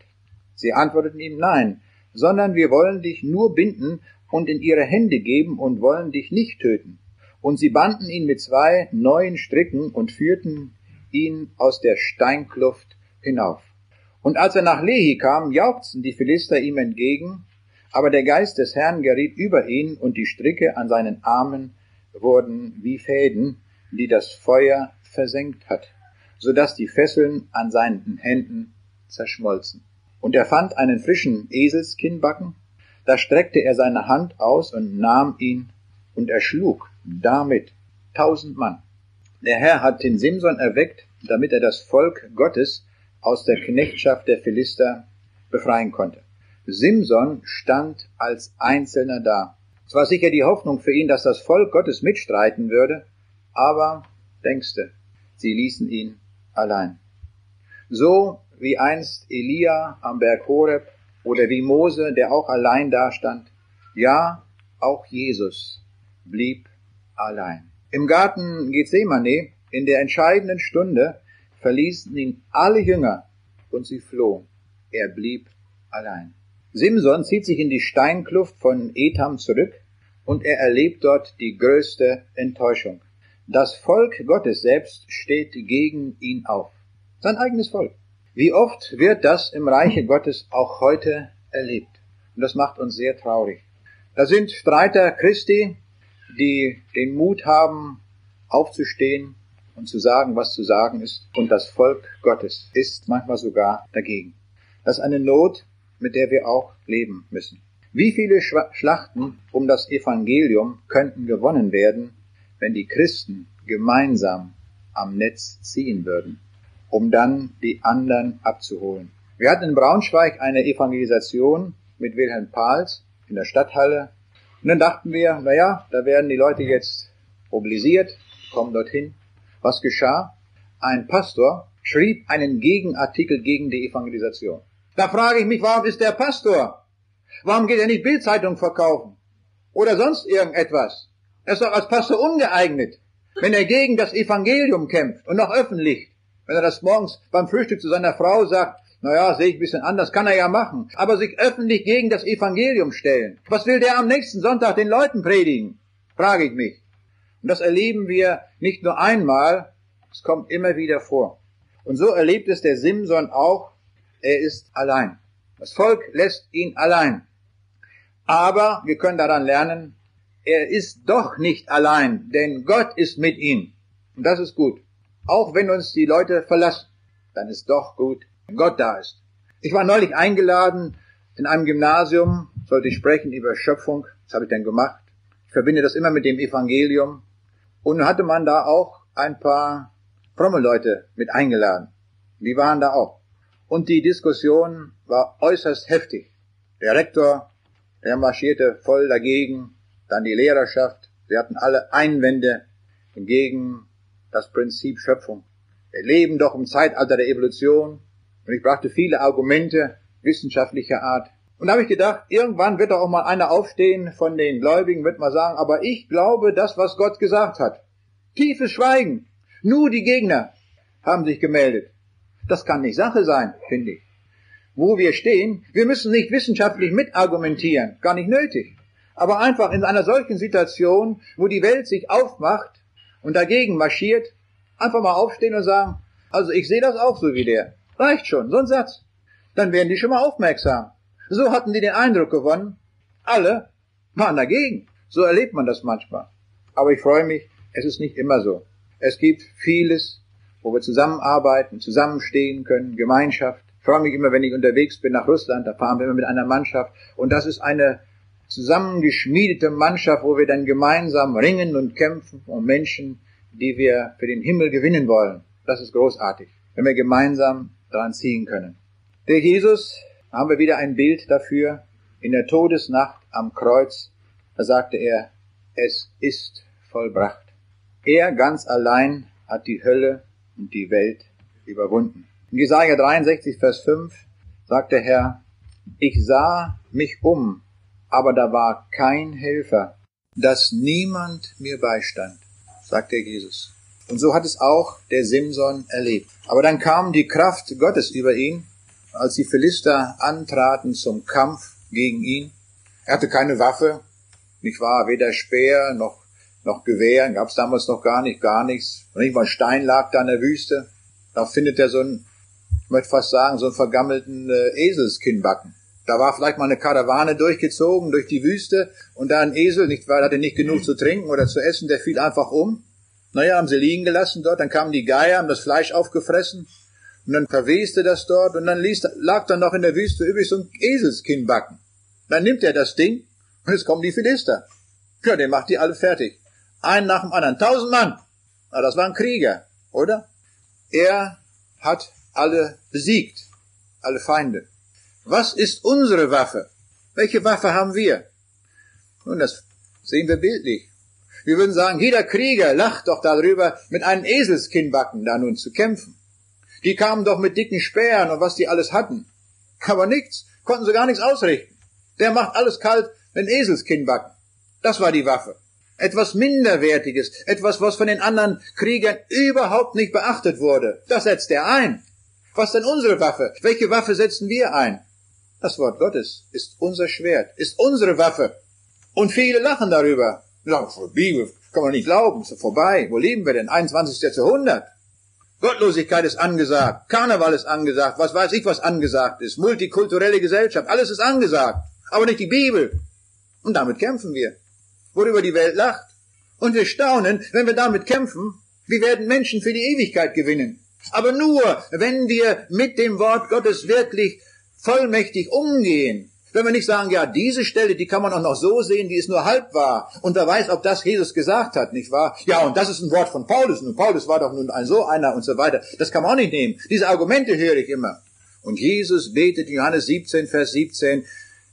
Sie antworteten ihm, nein, sondern wir wollen dich nur binden und in ihre Hände geben und wollen dich nicht töten. Und sie banden ihn mit zwei neuen Stricken und führten ihn aus der Steinkluft hinauf. Und als er nach Lehi kam, jauchzten die Philister ihm entgegen, aber der Geist des Herrn geriet über ihn und die Stricke an seinen Armen wurden wie Fäden, die das Feuer versenkt hat so dass die Fesseln an seinen Händen zerschmolzen. Und er fand einen frischen Eselskinnbacken, da streckte er seine Hand aus und nahm ihn und erschlug damit tausend Mann. Der Herr hat den Simson erweckt, damit er das Volk Gottes aus der Knechtschaft der Philister befreien konnte. Simson stand als Einzelner da. Es war sicher die Hoffnung für ihn, dass das Volk Gottes mitstreiten würde, aber denkste, sie ließen ihn allein. So wie einst Elia am Berg Horeb oder wie Mose, der auch allein dastand. Ja, auch Jesus blieb allein. Im Garten Gethsemane, in der entscheidenden Stunde, verließen ihn alle Jünger und sie flohen. Er blieb allein. Simson zieht sich in die Steinkluft von Etam zurück und er erlebt dort die größte Enttäuschung. Das Volk Gottes selbst steht gegen ihn auf. Sein eigenes Volk. Wie oft wird das im Reiche Gottes auch heute erlebt? Und das macht uns sehr traurig. Da sind Streiter Christi, die den Mut haben, aufzustehen und zu sagen, was zu sagen ist. Und das Volk Gottes ist manchmal sogar dagegen. Das ist eine Not, mit der wir auch leben müssen. Wie viele Schlachten um das Evangelium könnten gewonnen werden, wenn die Christen gemeinsam am Netz ziehen würden, um dann die anderen abzuholen. Wir hatten in Braunschweig eine Evangelisation mit Wilhelm Pahls in der Stadthalle. Und dann dachten wir, naja, da werden die Leute jetzt mobilisiert, kommen dorthin. Was geschah? Ein Pastor schrieb einen Gegenartikel gegen die Evangelisation. Da frage ich mich, warum ist der Pastor? Warum geht er nicht Bildzeitung verkaufen? Oder sonst irgendetwas? Er ist doch als Pastor ungeeignet, wenn er gegen das Evangelium kämpft und noch öffentlich. Wenn er das morgens beim Frühstück zu seiner Frau sagt, naja, sehe ich ein bisschen anders, kann er ja machen. Aber sich öffentlich gegen das Evangelium stellen. Was will der am nächsten Sonntag den Leuten predigen? Frage ich mich. Und das erleben wir nicht nur einmal, es kommt immer wieder vor. Und so erlebt es der Simson auch, er ist allein. Das Volk lässt ihn allein. Aber wir können daran lernen, er ist doch nicht allein, denn Gott ist mit ihm. Und das ist gut. Auch wenn uns die Leute verlassen, dann ist doch gut, wenn Gott da ist. Ich war neulich eingeladen in einem Gymnasium, sollte ich sprechen über Schöpfung. Das habe ich dann gemacht. Ich verbinde das immer mit dem Evangelium. Und nun hatte man da auch ein paar fromme Leute mit eingeladen. Die waren da auch. Und die Diskussion war äußerst heftig. Der Rektor, der marschierte voll dagegen dann die Lehrerschaft. Sie hatten alle Einwände gegen das Prinzip Schöpfung. Wir leben doch im Zeitalter der Evolution und ich brachte viele Argumente wissenschaftlicher Art. Und da habe ich gedacht, irgendwann wird doch auch mal einer aufstehen von den Gläubigen, wird mal sagen, aber ich glaube das, was Gott gesagt hat. Tiefes Schweigen. Nur die Gegner haben sich gemeldet. Das kann nicht Sache sein, finde ich. Wo wir stehen, wir müssen nicht wissenschaftlich mitargumentieren, gar nicht nötig. Aber einfach in einer solchen Situation, wo die Welt sich aufmacht und dagegen marschiert, einfach mal aufstehen und sagen, also ich sehe das auch so wie der. Reicht schon, so ein Satz. Dann werden die schon mal aufmerksam. So hatten die den Eindruck gewonnen, alle waren dagegen. So erlebt man das manchmal. Aber ich freue mich, es ist nicht immer so. Es gibt vieles, wo wir zusammenarbeiten, zusammenstehen können, Gemeinschaft. Ich freue mich immer, wenn ich unterwegs bin nach Russland, da fahren wir immer mit einer Mannschaft. Und das ist eine zusammengeschmiedete Mannschaft, wo wir dann gemeinsam ringen und kämpfen um Menschen, die wir für den Himmel gewinnen wollen. Das ist großartig, wenn wir gemeinsam dran ziehen können. Der Jesus haben wir wieder ein Bild dafür. In der Todesnacht am Kreuz, da sagte er, es ist vollbracht. Er ganz allein hat die Hölle und die Welt überwunden. In Jesaja 63, Vers 5 sagt der Herr, ich sah mich um, aber da war kein Helfer, dass niemand mir beistand, sagt der Jesus. Und so hat es auch der Simson erlebt. Aber dann kam die Kraft Gottes über ihn, als die Philister antraten zum Kampf gegen ihn. Er hatte keine Waffe, nicht wahr, weder Speer noch, noch Gewehr, gab es damals noch gar nicht, gar nichts. Und nicht mal Stein lag da in der Wüste. Da findet er so einen, ich möchte fast sagen, so einen vergammelten äh, Eselskinnbacken. Da war vielleicht mal eine Karawane durchgezogen durch die Wüste und da ein Esel, nicht weil hatte nicht genug zu trinken oder zu essen, der fiel einfach um. Naja, haben sie liegen gelassen dort, dann kamen die Geier, haben das Fleisch aufgefressen und dann verweste das dort und dann ließ, lag dann noch in der Wüste übrig so ein Eselskinnbacken. Dann nimmt er das Ding und es kommen die Philister. Ja, der macht die alle fertig. Einen nach dem anderen. Tausend Mann. Na, das waren Krieger, oder? Er hat alle besiegt. Alle Feinde. Was ist unsere Waffe? Welche Waffe haben wir? Nun, das sehen wir bildlich. Wir würden sagen, jeder Krieger lacht doch darüber, mit einem Eselskinnbacken da nun zu kämpfen. Die kamen doch mit dicken Speeren und was die alles hatten. Aber nichts, konnten sie gar nichts ausrichten. Der macht alles kalt mit Eselskinnbacken. Das war die Waffe. Etwas Minderwertiges, etwas, was von den anderen Kriegern überhaupt nicht beachtet wurde. Das setzt er ein. Was denn unsere Waffe? Welche Waffe setzen wir ein? Das Wort Gottes ist unser Schwert, ist unsere Waffe. Und viele lachen darüber. Sagen, Bibel kann man nicht glauben, ist vorbei. Wo leben wir denn? 21. Jahrhundert. Gottlosigkeit ist angesagt, Karneval ist angesagt, was weiß ich, was angesagt ist, multikulturelle Gesellschaft, alles ist angesagt, aber nicht die Bibel. Und damit kämpfen wir, worüber die Welt lacht. Und wir staunen, wenn wir damit kämpfen, wir werden Menschen für die Ewigkeit gewinnen. Aber nur, wenn wir mit dem Wort Gottes wirklich vollmächtig umgehen. Wenn wir nicht sagen, ja, diese Stelle, die kann man auch noch so sehen, die ist nur halb wahr. Und wer weiß, ob das Jesus gesagt hat, nicht wahr? Ja, und das ist ein Wort von Paulus. Und Paulus war doch nun ein so einer und so weiter. Das kann man auch nicht nehmen. Diese Argumente höre ich immer. Und Jesus betet in Johannes 17, Vers 17,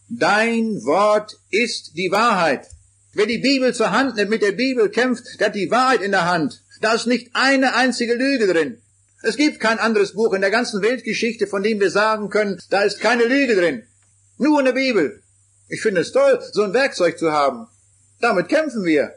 Dein Wort ist die Wahrheit. Wer die Bibel zur Hand nimmt, mit der Bibel kämpft, der hat die Wahrheit in der Hand. Da ist nicht eine einzige Lüge drin. Es gibt kein anderes Buch in der ganzen Weltgeschichte, von dem wir sagen können, da ist keine Lüge drin. Nur in der Bibel. Ich finde es toll, so ein Werkzeug zu haben. Damit kämpfen wir.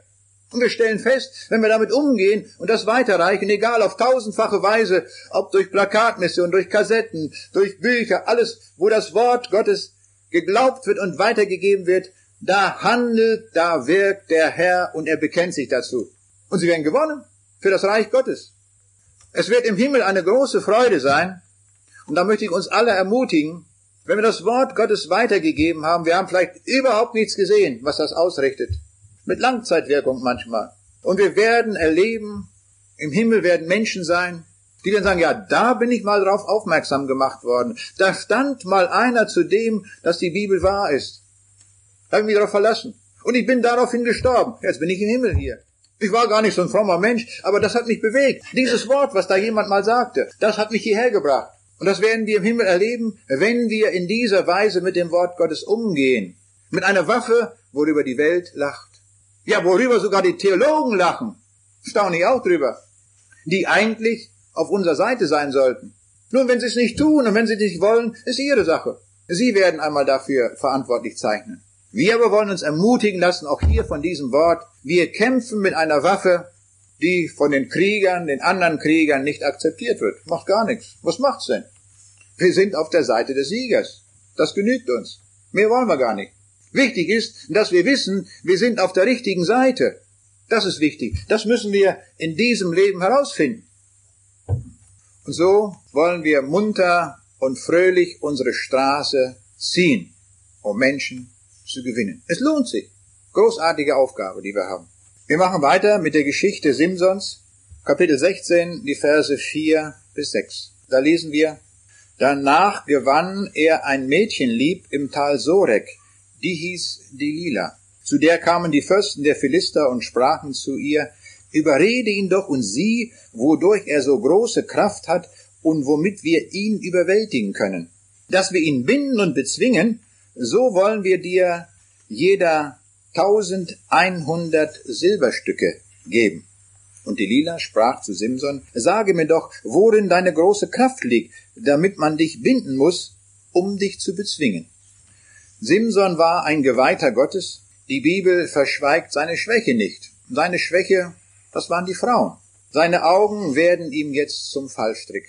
Und wir stellen fest, wenn wir damit umgehen und das weiterreichen, egal auf tausendfache Weise, ob durch Plakatmission, durch Kassetten, durch Bücher, alles, wo das Wort Gottes geglaubt wird und weitergegeben wird, da handelt, da wirkt der Herr und er bekennt sich dazu. Und sie werden gewonnen für das Reich Gottes. Es wird im Himmel eine große Freude sein. Und da möchte ich uns alle ermutigen, wenn wir das Wort Gottes weitergegeben haben, wir haben vielleicht überhaupt nichts gesehen, was das ausrichtet. Mit Langzeitwirkung manchmal. Und wir werden erleben, im Himmel werden Menschen sein, die dann sagen, ja, da bin ich mal drauf aufmerksam gemacht worden. Da stand mal einer zu dem, dass die Bibel wahr ist. Da habe ich mich darauf verlassen. Und ich bin daraufhin gestorben. Jetzt bin ich im Himmel hier. Ich war gar nicht so ein frommer Mensch, aber das hat mich bewegt. Dieses Wort, was da jemand mal sagte, das hat mich hierher gebracht. Und das werden wir im Himmel erleben, wenn wir in dieser Weise mit dem Wort Gottes umgehen. Mit einer Waffe, worüber die Welt lacht. Ja, worüber sogar die Theologen lachen. Staune ich auch drüber. Die eigentlich auf unserer Seite sein sollten. Nun, wenn sie es nicht tun und wenn sie es nicht wollen, ist ihre Sache. Sie werden einmal dafür verantwortlich zeichnen. Wir aber wollen uns ermutigen lassen, auch hier von diesem Wort. Wir kämpfen mit einer Waffe, die von den Kriegern, den anderen Kriegern nicht akzeptiert wird. Macht gar nichts. Was macht's denn? Wir sind auf der Seite des Siegers. Das genügt uns. Mehr wollen wir gar nicht. Wichtig ist, dass wir wissen, wir sind auf der richtigen Seite. Das ist wichtig. Das müssen wir in diesem Leben herausfinden. Und so wollen wir munter und fröhlich unsere Straße ziehen, um Menschen zu gewinnen. Es lohnt sich. Großartige Aufgabe, die wir haben. Wir machen weiter mit der Geschichte Simsons, Kapitel 16, die Verse 4 bis 6. Da lesen wir, Danach gewann er ein Mädchen lieb im Tal Sorek, die hieß Delila. Zu der kamen die Fürsten der Philister und sprachen zu ihr, Überrede ihn doch und sieh, wodurch er so große Kraft hat und womit wir ihn überwältigen können. Dass wir ihn binden und bezwingen, so wollen wir dir jeder 1100 Silberstücke geben. Und Delila sprach zu Simson, sage mir doch, worin deine große Kraft liegt, damit man dich binden muss, um dich zu bezwingen. Simson war ein Geweihter Gottes. Die Bibel verschweigt seine Schwäche nicht. Seine Schwäche, das waren die Frauen. Seine Augen werden ihm jetzt zum Fallstrick.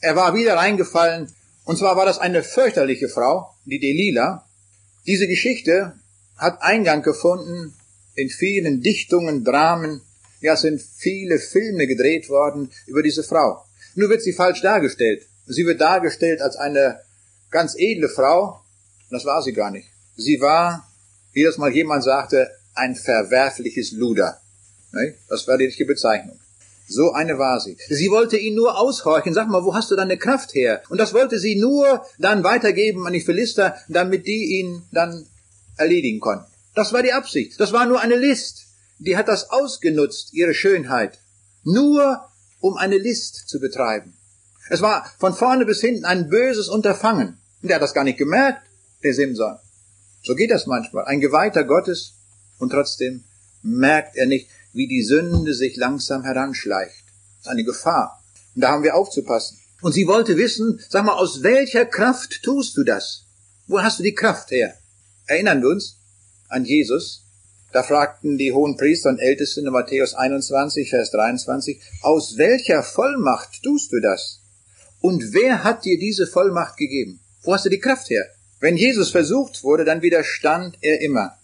Er war wieder reingefallen, und zwar war das eine fürchterliche Frau, die Delila. Diese Geschichte hat Eingang gefunden in vielen Dichtungen, Dramen, ja, sind viele Filme gedreht worden über diese Frau. Nur wird sie falsch dargestellt. Sie wird dargestellt als eine ganz edle Frau. Das war sie gar nicht. Sie war, wie das mal jemand sagte, ein verwerfliches Luder. Das war die richtige Bezeichnung. So eine war sie. Sie wollte ihn nur aushorchen. Sag mal, wo hast du deine Kraft her? Und das wollte sie nur dann weitergeben an die Philister, damit die ihn dann erledigen konnten. Das war die Absicht. Das war nur eine List die hat das ausgenutzt, ihre Schönheit, nur um eine List zu betreiben. Es war von vorne bis hinten ein böses Unterfangen. Und der hat das gar nicht gemerkt, der Simson. So geht das manchmal. Ein Geweihter Gottes und trotzdem merkt er nicht, wie die Sünde sich langsam heranschleicht. Das ist eine Gefahr. Und da haben wir aufzupassen. Und sie wollte wissen, sag mal, aus welcher Kraft tust du das? Wo hast du die Kraft her? Erinnern wir uns an Jesus, da fragten die hohen Priester und Ältesten in Matthäus 21, Vers 23, aus welcher Vollmacht tust du das? Und wer hat dir diese Vollmacht gegeben? Wo hast du die Kraft her? Wenn Jesus versucht wurde, dann widerstand er immer.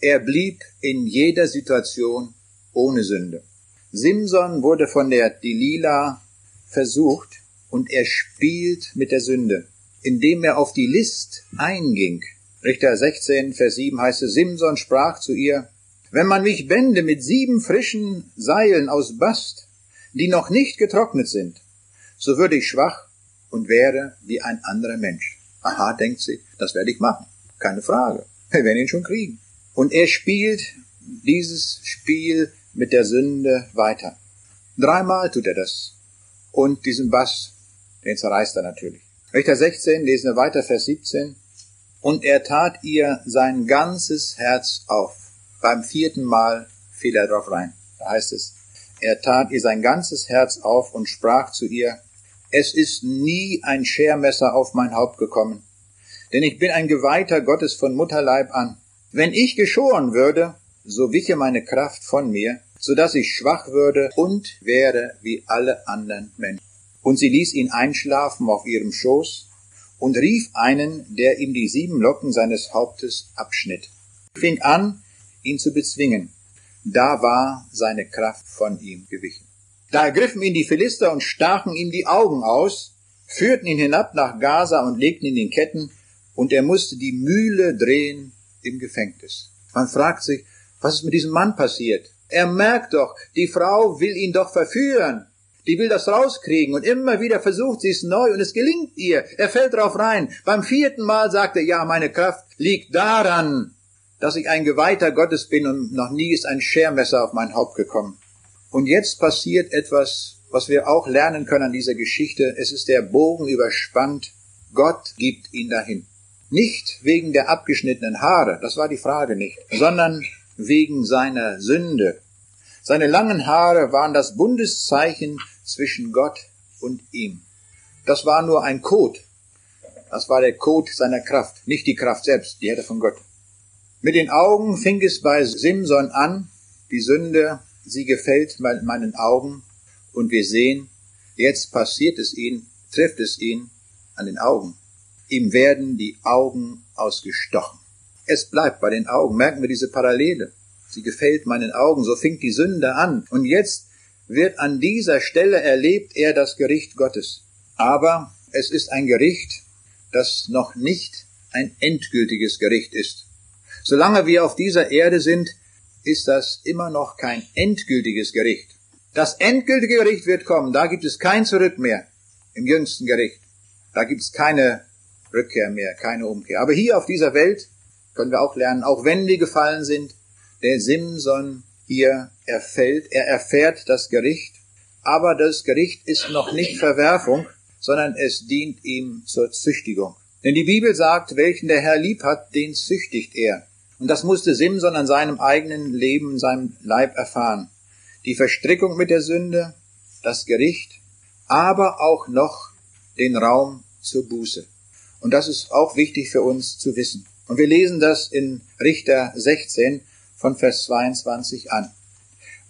Er blieb in jeder Situation ohne Sünde. Simson wurde von der Delila versucht und er spielt mit der Sünde, indem er auf die List einging. Richter 16, Vers 7 heißt es, Simson sprach zu ihr, wenn man mich bände mit sieben frischen Seilen aus Bast, die noch nicht getrocknet sind, so würde ich schwach und wäre wie ein anderer Mensch. Aha, denkt sie, das werde ich machen. Keine Frage. Wir werden ihn schon kriegen. Und er spielt dieses Spiel mit der Sünde weiter. Dreimal tut er das. Und diesen Bass, den zerreißt er natürlich. Richter 16, lesen wir weiter, Vers 17 und er tat ihr sein ganzes Herz auf. Beim vierten Mal fiel er drauf rein. Da heißt es, er tat ihr sein ganzes Herz auf und sprach zu ihr, es ist nie ein Schermesser auf mein Haupt gekommen, denn ich bin ein Geweihter Gottes von Mutterleib an. Wenn ich geschoren würde, so wiche meine Kraft von mir, so dass ich schwach würde und wäre wie alle anderen Menschen. Und sie ließ ihn einschlafen auf ihrem Schoß, und rief einen, der ihm die sieben Locken seines Hauptes abschnitt. Fing an, ihn zu bezwingen. Da war seine Kraft von ihm gewichen. Da ergriffen ihn die Philister und stachen ihm die Augen aus, führten ihn hinab nach Gaza und legten ihn in Ketten, und er musste die Mühle drehen im Gefängnis. Man fragt sich, was ist mit diesem Mann passiert? Er merkt doch, die Frau will ihn doch verführen. Die will das rauskriegen und immer wieder versucht sie es neu und es gelingt ihr. Er fällt drauf rein. Beim vierten Mal sagt er, ja, meine Kraft liegt daran, dass ich ein Geweihter Gottes bin und noch nie ist ein Schermesser auf mein Haupt gekommen. Und jetzt passiert etwas, was wir auch lernen können an dieser Geschichte. Es ist der Bogen überspannt. Gott gibt ihn dahin. Nicht wegen der abgeschnittenen Haare, das war die Frage nicht, sondern wegen seiner Sünde. Seine langen Haare waren das Bundeszeichen zwischen Gott und ihm. Das war nur ein Code. Das war der Code seiner Kraft, nicht die Kraft selbst, die hätte von Gott. Mit den Augen fing es bei Simson an, die Sünde, sie gefällt meinen Augen, und wir sehen, jetzt passiert es ihn, trifft es ihn an den Augen. Ihm werden die Augen ausgestochen. Es bleibt bei den Augen. Merken wir diese Parallele. Sie gefällt meinen Augen. So fing die Sünde an. Und jetzt wird an dieser Stelle erlebt er das Gericht Gottes. Aber es ist ein Gericht, das noch nicht ein endgültiges Gericht ist. Solange wir auf dieser Erde sind, ist das immer noch kein endgültiges Gericht. Das endgültige Gericht wird kommen, da gibt es kein Zurück mehr im jüngsten Gericht. Da gibt es keine Rückkehr mehr, keine Umkehr. Aber hier auf dieser Welt können wir auch lernen, auch wenn wir gefallen sind, der Simson hier erfällt. Er erfährt das Gericht, aber das Gericht ist noch nicht Verwerfung, sondern es dient ihm zur Züchtigung. Denn die Bibel sagt, welchen der Herr lieb hat, den züchtigt er. Und das musste Simson an seinem eigenen Leben, seinem Leib erfahren. Die Verstrickung mit der Sünde, das Gericht, aber auch noch den Raum zur Buße. Und das ist auch wichtig für uns zu wissen. Und wir lesen das in Richter 16 von Vers 22 an.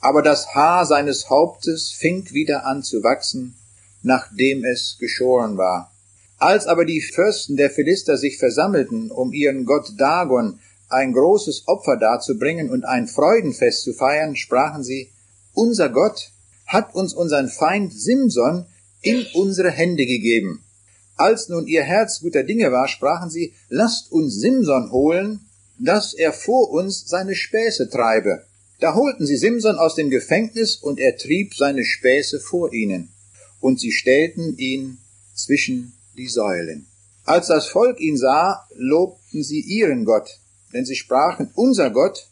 Aber das Haar seines Hauptes fing wieder an zu wachsen, nachdem es geschoren war. Als aber die Fürsten der Philister sich versammelten, um ihren Gott Dagon ein großes Opfer darzubringen und ein Freudenfest zu feiern, sprachen sie, unser Gott hat uns unseren Feind Simson in unsere Hände gegeben. Als nun ihr Herz guter Dinge war, sprachen sie, lasst uns Simson holen, dass er vor uns seine Späße treibe. Da holten sie Simson aus dem Gefängnis und er trieb seine Späße vor ihnen. Und sie stellten ihn zwischen die Säulen. Als das Volk ihn sah, lobten sie ihren Gott, denn sie sprachen, unser Gott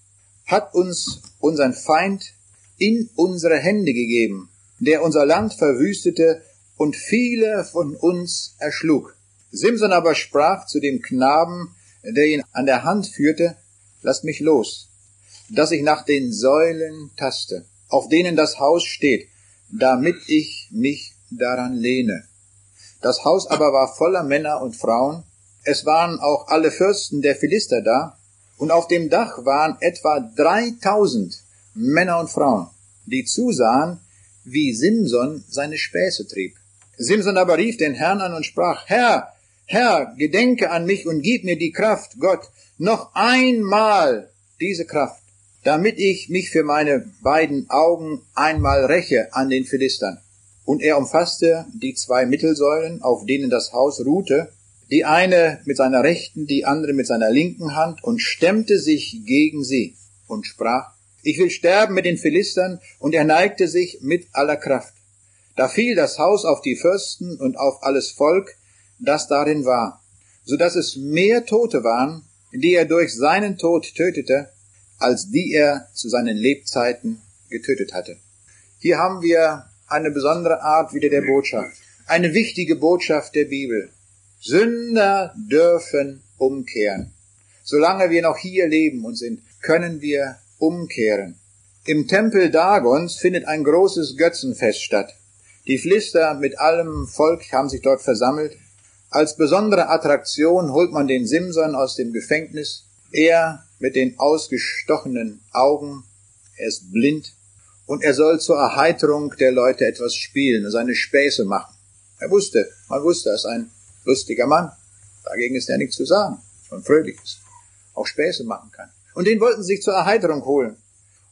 hat uns unseren Feind in unsere Hände gegeben, der unser Land verwüstete und viele von uns erschlug. Simson aber sprach zu dem Knaben, der ihn an der Hand führte, lasst mich los, dass ich nach den Säulen taste, auf denen das Haus steht, damit ich mich daran lehne. Das Haus aber war voller Männer und Frauen, es waren auch alle Fürsten der Philister da, und auf dem Dach waren etwa dreitausend Männer und Frauen, die zusahen, wie Simson seine Späße trieb. Simson aber rief den Herrn an und sprach, Herr, Herr, gedenke an mich und gib mir die Kraft, Gott, noch einmal diese Kraft, damit ich mich für meine beiden Augen einmal räche an den Philistern. Und er umfasste die zwei Mittelsäulen, auf denen das Haus ruhte, die eine mit seiner rechten, die andere mit seiner linken Hand, und stemmte sich gegen sie und sprach, ich will sterben mit den Philistern, und er neigte sich mit aller Kraft. Da fiel das Haus auf die Fürsten und auf alles Volk, das darin war, so dass es mehr Tote waren, die er durch seinen Tod tötete, als die er zu seinen Lebzeiten getötet hatte. Hier haben wir eine besondere Art wieder der Botschaft. Eine wichtige Botschaft der Bibel. Sünder dürfen umkehren. Solange wir noch hier leben und sind, können wir umkehren. Im Tempel Dagons findet ein großes Götzenfest statt. Die Philister mit allem Volk haben sich dort versammelt. Als besondere Attraktion holt man den Simson aus dem Gefängnis. Er mit den ausgestochenen Augen, er ist blind, und er soll zur Erheiterung der Leute etwas spielen und seine Späße machen. Er wusste, man wusste, er ist ein lustiger Mann. Dagegen ist er nichts zu sagen, und fröhlich ist, auch Späße machen kann. Und den wollten sie sich zur Erheiterung holen.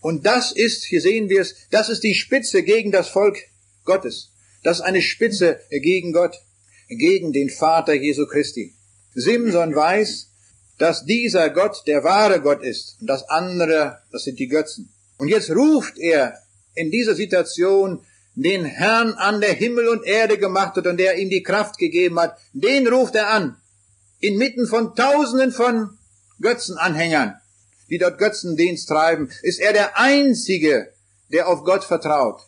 Und das ist, hier sehen wir es, das ist die Spitze gegen das Volk Gottes. Das ist eine Spitze gegen Gott, gegen den Vater Jesu Christi. Simson weiß, dass dieser Gott der wahre Gott ist und das andere, das sind die Götzen. Und jetzt ruft er in dieser Situation den Herrn an, der Himmel und Erde gemacht hat und der ihm die Kraft gegeben hat, den ruft er an. Inmitten von Tausenden von Götzenanhängern, die dort Götzendienst treiben, ist er der Einzige, der auf Gott vertraut,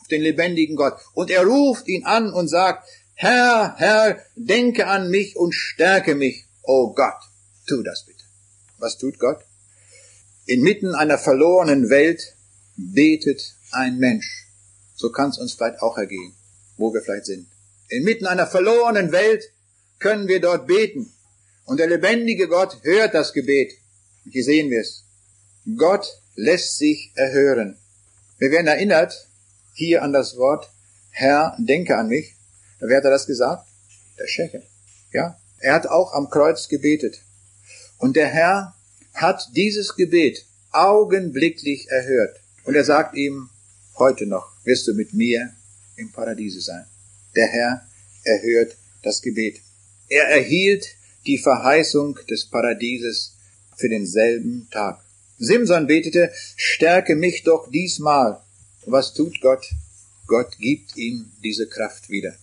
auf den lebendigen Gott. Und er ruft ihn an und sagt, Herr, Herr, denke an mich und stärke mich. Oh Gott, tu das bitte. Was tut Gott? Inmitten einer verlorenen Welt betet ein Mensch. So kann es uns vielleicht auch ergehen, wo wir vielleicht sind. Inmitten einer verlorenen Welt können wir dort beten. Und der lebendige Gott hört das Gebet. Und hier sehen wir es. Gott lässt sich erhören. Wir werden erinnert hier an das Wort, Herr, denke an mich. Wer hat er das gesagt? Der Scheche. Ja? Er hat auch am Kreuz gebetet. Und der Herr hat dieses Gebet augenblicklich erhört. Und er sagt ihm, heute noch wirst du mit mir im Paradiese sein. Der Herr erhört das Gebet. Er erhielt die Verheißung des Paradieses für denselben Tag. Simson betete, stärke mich doch diesmal. Was tut Gott? Gott gibt ihm diese Kraft wieder.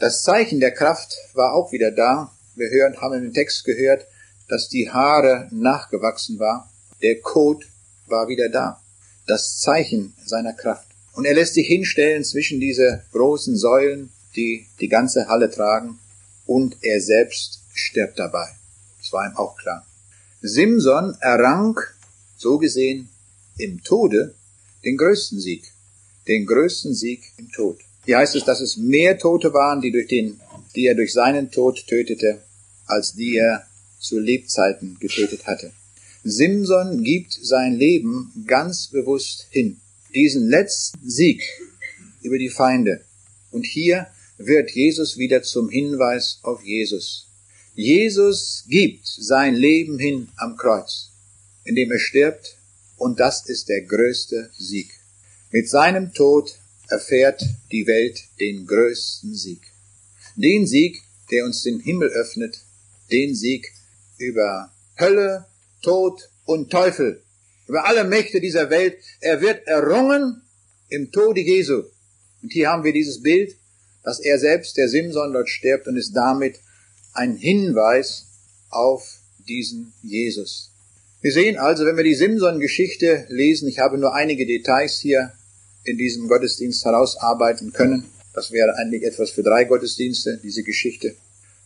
Das Zeichen der Kraft war auch wieder da. Wir hören, haben im Text gehört, dass die Haare nachgewachsen war. Der Kot war wieder da. das Zeichen seiner Kraft. Und er lässt sich hinstellen zwischen diese großen Säulen, die die ganze Halle tragen, und er selbst stirbt dabei. Das war ihm auch klar. Simson errang, so gesehen, im Tode den größten Sieg. Den größten Sieg im Tod. Hier heißt es, dass es mehr Tote waren, die durch den, die er durch seinen Tod tötete, als die er zu Lebzeiten getötet hatte. Simson gibt sein Leben ganz bewusst hin. Diesen letzten Sieg über die Feinde. Und hier wird Jesus wieder zum Hinweis auf Jesus. Jesus gibt sein Leben hin am Kreuz, indem er stirbt, und das ist der größte Sieg. Mit seinem Tod erfährt die Welt den größten Sieg. Den Sieg, der uns den Himmel öffnet, den Sieg über Hölle, Tod und Teufel, über alle Mächte dieser Welt. Er wird errungen im Tode Jesu. Und hier haben wir dieses Bild, dass er selbst, der Simson, dort stirbt und ist damit ein Hinweis auf diesen Jesus. Wir sehen also, wenn wir die Simson-Geschichte lesen, ich habe nur einige Details hier in diesem Gottesdienst herausarbeiten können. Das wäre eigentlich etwas für drei Gottesdienste, diese Geschichte.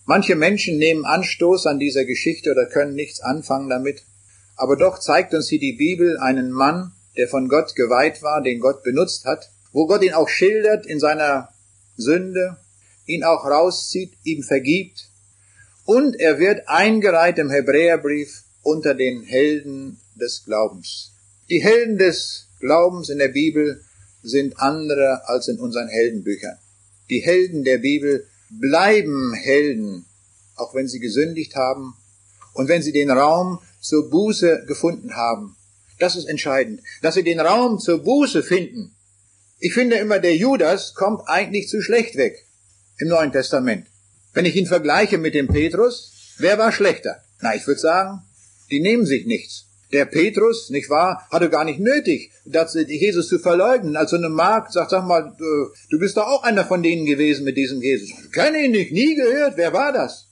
Manche Menschen nehmen Anstoß an dieser Geschichte oder können nichts anfangen damit. Aber doch zeigt uns hier die Bibel einen Mann, der von Gott geweiht war, den Gott benutzt hat, wo Gott ihn auch schildert in seiner Sünde, ihn auch rauszieht, ihm vergibt und er wird eingereiht im Hebräerbrief unter den Helden des Glaubens. Die Helden des Glaubens in der Bibel sind andere als in unseren Heldenbüchern. Die Helden der Bibel bleiben Helden, auch wenn sie gesündigt haben und wenn sie den Raum zur Buße gefunden haben. Das ist entscheidend, dass sie den Raum zur Buße finden. Ich finde immer, der Judas kommt eigentlich zu schlecht weg im Neuen Testament. Wenn ich ihn vergleiche mit dem Petrus, wer war schlechter? Na, ich würde sagen, die nehmen sich nichts. Der Petrus, nicht wahr, hatte gar nicht nötig, das, Jesus zu verleugnen. Als so eine Magd sagt, sag mal, du bist doch auch einer von denen gewesen mit diesem Jesus. Ich kenne ihn nicht, nie gehört. Wer war das?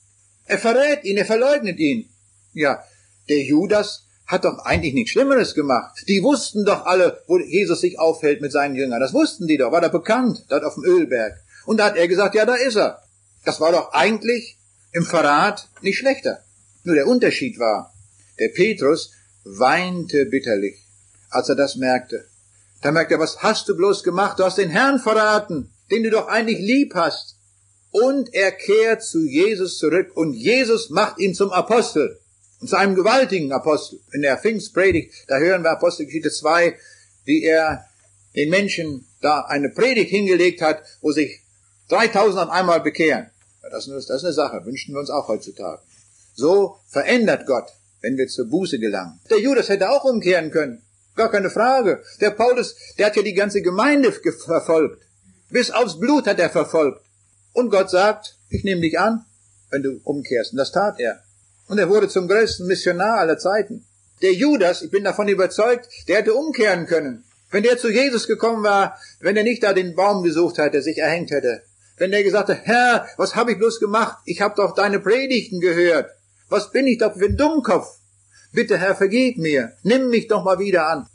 Er verrät ihn, er verleugnet ihn. Ja, der Judas hat doch eigentlich nichts Schlimmeres gemacht. Die wussten doch alle, wo Jesus sich aufhält mit seinen Jüngern. Das wussten die doch, war da bekannt, dort auf dem Ölberg. Und da hat er gesagt, ja, da ist er. Das war doch eigentlich im Verrat nicht schlechter. Nur der Unterschied war, der Petrus weinte bitterlich, als er das merkte. Da merkte er, was hast du bloß gemacht? Du hast den Herrn verraten, den du doch eigentlich lieb hast. Und er kehrt zu Jesus zurück und Jesus macht ihn zum Apostel. Und zu einem gewaltigen Apostel. In der Pfingstpredigt, da hören wir Apostelgeschichte 2, wie er den Menschen da eine Predigt hingelegt hat, wo sich 3000 auf einmal bekehren. Das ist, das ist eine Sache, wünschen wir uns auch heutzutage. So verändert Gott, wenn wir zur Buße gelangen. Der Judas hätte auch umkehren können. Gar keine Frage. Der Paulus, der hat ja die ganze Gemeinde verfolgt. Bis aufs Blut hat er verfolgt. Und Gott sagt, ich nehme dich an, wenn du umkehrst. Und das tat er. Und er wurde zum größten Missionar aller Zeiten. Der Judas, ich bin davon überzeugt, der hätte umkehren können. Wenn der zu Jesus gekommen war, wenn er nicht da den Baum gesucht hätte, sich erhängt hätte, wenn er gesagt hat, Herr, was habe ich bloß gemacht? Ich habe doch deine Predigten gehört. Was bin ich doch für ein Dummkopf? Bitte, Herr, vergib mir. Nimm mich doch mal wieder an.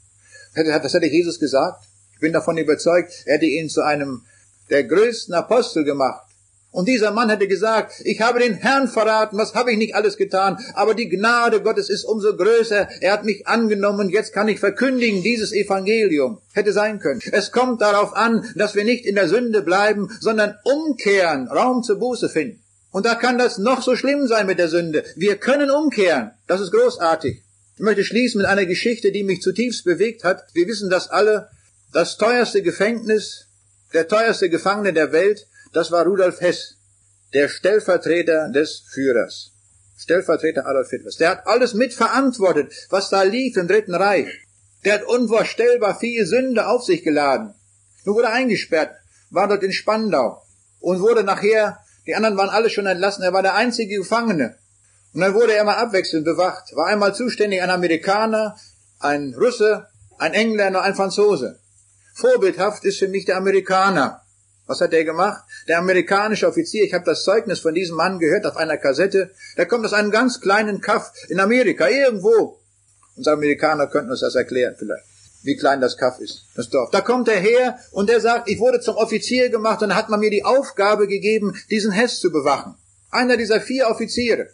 Das hätte Jesus gesagt. Ich bin davon überzeugt, er hätte ihn zu einem der größten Apostel gemacht. Und dieser Mann hätte gesagt, ich habe den Herrn verraten, was habe ich nicht alles getan, aber die Gnade Gottes ist umso größer, er hat mich angenommen, jetzt kann ich verkündigen dieses Evangelium. Hätte sein können. Es kommt darauf an, dass wir nicht in der Sünde bleiben, sondern umkehren, Raum zur Buße finden. Und da kann das noch so schlimm sein mit der Sünde. Wir können umkehren. Das ist großartig. Ich möchte schließen mit einer Geschichte, die mich zutiefst bewegt hat. Wir wissen das alle. Das teuerste Gefängnis, der teuerste Gefangene der Welt das war Rudolf Hess, der Stellvertreter des Führers. Stellvertreter Adolf Hitlers. Der hat alles mitverantwortet, was da lief im Dritten Reich. Der hat unvorstellbar viel Sünde auf sich geladen. Nun wurde er eingesperrt, war dort in Spandau und wurde nachher, die anderen waren alle schon entlassen, er war der einzige Gefangene. Und dann wurde er mal abwechselnd bewacht. War einmal zuständig ein Amerikaner, ein Russe, ein Engländer, ein Franzose. Vorbildhaft ist für mich der Amerikaner. Was hat er gemacht? Der amerikanische Offizier, ich habe das Zeugnis von diesem Mann gehört auf einer Kassette, der kommt aus einem ganz kleinen Kaff in Amerika, irgendwo. Unsere Amerikaner könnten uns das erklären vielleicht. Wie klein das Kaff ist, das Dorf. Da kommt er her und er sagt, ich wurde zum Offizier gemacht und hat man mir die Aufgabe gegeben, diesen Hess zu bewachen. Einer dieser vier Offiziere.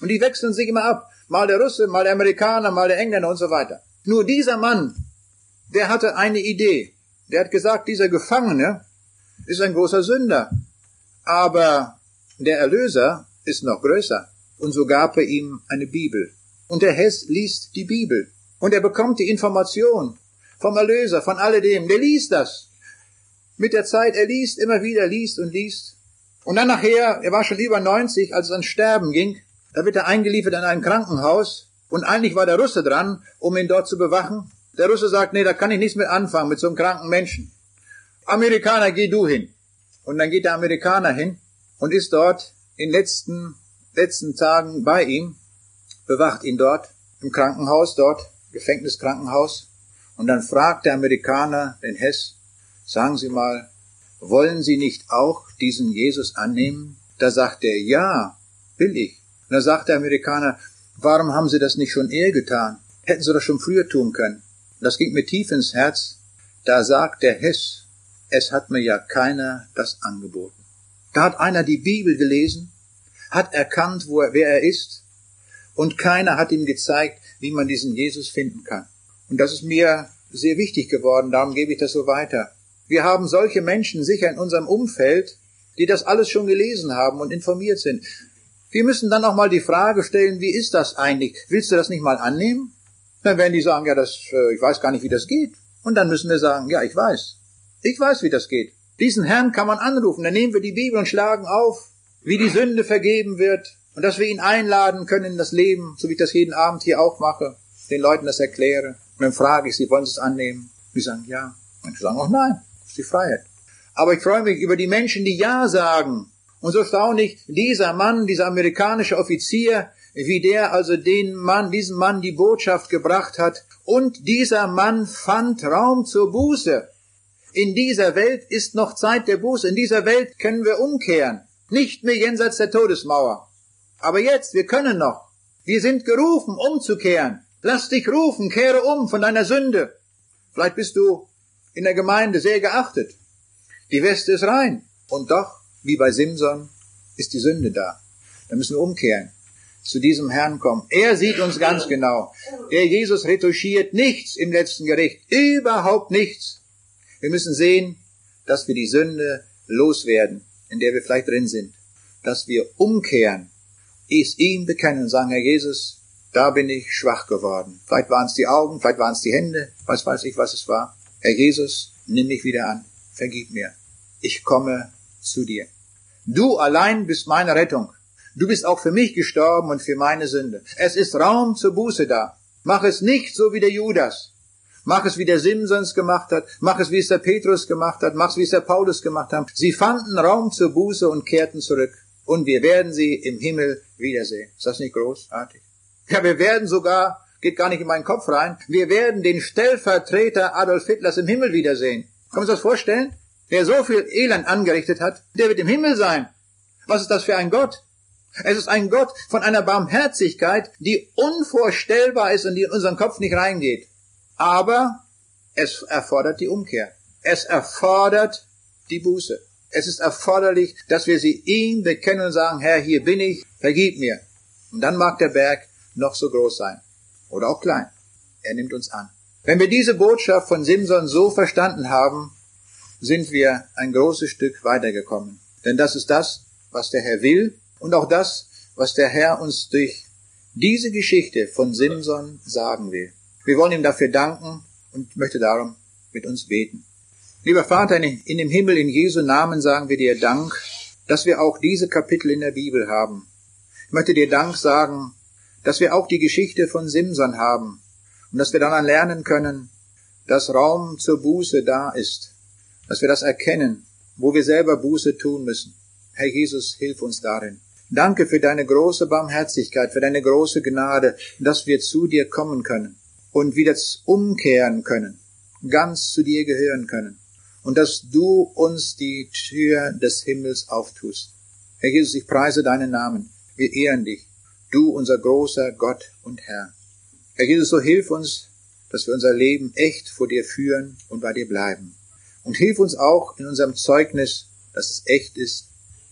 Und die wechseln sich immer ab. Mal der Russe, mal der Amerikaner, mal der Engländer und so weiter. Nur dieser Mann, der hatte eine Idee. Der hat gesagt, dieser Gefangene ist ein großer Sünder. Aber der Erlöser ist noch größer. Und so gab er ihm eine Bibel. Und der Hess liest die Bibel. Und er bekommt die Information vom Erlöser, von alledem. Der liest das. Mit der Zeit, er liest immer wieder, liest und liest. Und dann nachher, er war schon über 90, als es ans Sterben ging, da wird er eingeliefert in ein Krankenhaus und eigentlich war der Russe dran, um ihn dort zu bewachen. Der Russe sagt, nee, da kann ich nichts mit anfangen, mit so einem kranken Menschen. Amerikaner, geh du hin. Und dann geht der Amerikaner hin und ist dort in letzten, letzten Tagen bei ihm, bewacht ihn dort im Krankenhaus, dort, Gefängniskrankenhaus. Und dann fragt der Amerikaner den Hess, sagen Sie mal, wollen Sie nicht auch diesen Jesus annehmen? Da sagt er, ja, will ich. Und da sagt der Amerikaner, warum haben Sie das nicht schon eher getan? Hätten Sie das schon früher tun können. Das ging mir tief ins Herz. Da sagt der Hess, es hat mir ja keiner das angeboten. Da hat einer die Bibel gelesen, hat erkannt, wo er, wer er ist, und keiner hat ihm gezeigt, wie man diesen Jesus finden kann. Und das ist mir sehr wichtig geworden, darum gebe ich das so weiter. Wir haben solche Menschen sicher in unserem Umfeld, die das alles schon gelesen haben und informiert sind. Wir müssen dann auch mal die Frage stellen, wie ist das eigentlich? Willst du das nicht mal annehmen? Dann werden die sagen, ja, das, äh, ich weiß gar nicht, wie das geht. Und dann müssen wir sagen, ja, ich weiß. Ich weiß, wie das geht. Diesen Herrn kann man anrufen. Dann nehmen wir die Bibel und schlagen auf, wie die Sünde vergeben wird und dass wir ihn einladen können in das Leben, so wie ich das jeden Abend hier auch mache, den Leuten das erkläre. Und dann frage ich sie, wollen sie es annehmen? Die sagen ja. Und sie sagen auch nein ist die Freiheit. Aber ich freue mich über die Menschen, die Ja sagen. Und so staune ich, dieser Mann, dieser amerikanische Offizier, wie der also den Mann, diesen Mann die Botschaft gebracht hat. Und dieser Mann fand Raum zur Buße. In dieser Welt ist noch Zeit der Buße. In dieser Welt können wir umkehren. Nicht mehr jenseits der Todesmauer. Aber jetzt, wir können noch. Wir sind gerufen, umzukehren. Lass dich rufen, kehre um von deiner Sünde. Vielleicht bist du in der Gemeinde sehr geachtet. Die Weste ist rein. Und doch, wie bei Simson, ist die Sünde da. Da müssen wir umkehren. Zu diesem Herrn kommen. Er sieht uns ganz genau. Der Jesus retuschiert nichts im letzten Gericht. Überhaupt nichts. Wir müssen sehen, dass wir die Sünde loswerden, in der wir vielleicht drin sind. Dass wir umkehren, es ihm bekennen und sagen, Herr Jesus, da bin ich schwach geworden. Vielleicht waren es die Augen, vielleicht waren es die Hände, was weiß ich, was es war. Herr Jesus, nimm mich wieder an, vergib mir. Ich komme zu dir. Du allein bist meine Rettung. Du bist auch für mich gestorben und für meine Sünde. Es ist Raum zur Buße da. Mach es nicht so wie der Judas. Mach es wie der Simsons gemacht hat. Mach es wie es der Petrus gemacht hat. Mach es wie es der Paulus gemacht hat. Sie fanden Raum zur Buße und kehrten zurück. Und wir werden sie im Himmel wiedersehen. Ist das nicht großartig? Ja, wir werden sogar geht gar nicht in meinen Kopf rein. Wir werden den Stellvertreter Adolf Hitlers im Himmel wiedersehen. Können Sie das vorstellen? Der so viel Elend angerichtet hat, der wird im Himmel sein. Was ist das für ein Gott? Es ist ein Gott von einer Barmherzigkeit, die unvorstellbar ist und die in unseren Kopf nicht reingeht. Aber es erfordert die Umkehr. Es erfordert die Buße. Es ist erforderlich, dass wir sie ihm bekennen und sagen, Herr, hier bin ich, vergib mir. Und dann mag der Berg noch so groß sein oder auch klein. Er nimmt uns an. Wenn wir diese Botschaft von Simson so verstanden haben, sind wir ein großes Stück weitergekommen. Denn das ist das, was der Herr will und auch das, was der Herr uns durch diese Geschichte von Simson sagen will. Wir wollen ihm dafür danken und möchte darum mit uns beten. Lieber Vater in dem Himmel, in Jesu Namen sagen wir dir Dank, dass wir auch diese Kapitel in der Bibel haben. Ich möchte dir Dank sagen, dass wir auch die Geschichte von Simson haben und dass wir daran lernen können, dass Raum zur Buße da ist, dass wir das erkennen, wo wir selber Buße tun müssen. Herr Jesus, hilf uns darin. Danke für deine große Barmherzigkeit, für deine große Gnade, dass wir zu dir kommen können und wieder umkehren können, ganz zu dir gehören können und dass du uns die Tür des Himmels auftust. Herr Jesus, ich preise deinen Namen. Wir ehren dich du unser großer Gott und Herr. Herr Jesus, so hilf uns, dass wir unser Leben echt vor dir führen und bei dir bleiben. Und hilf uns auch in unserem Zeugnis, dass es echt ist,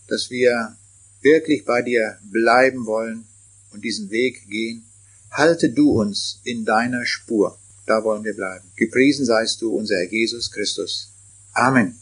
dass wir wirklich bei dir bleiben wollen und diesen Weg gehen. Halte du uns in deiner Spur. Da wollen wir bleiben. Gepriesen seist du, unser Herr Jesus Christus. Amen.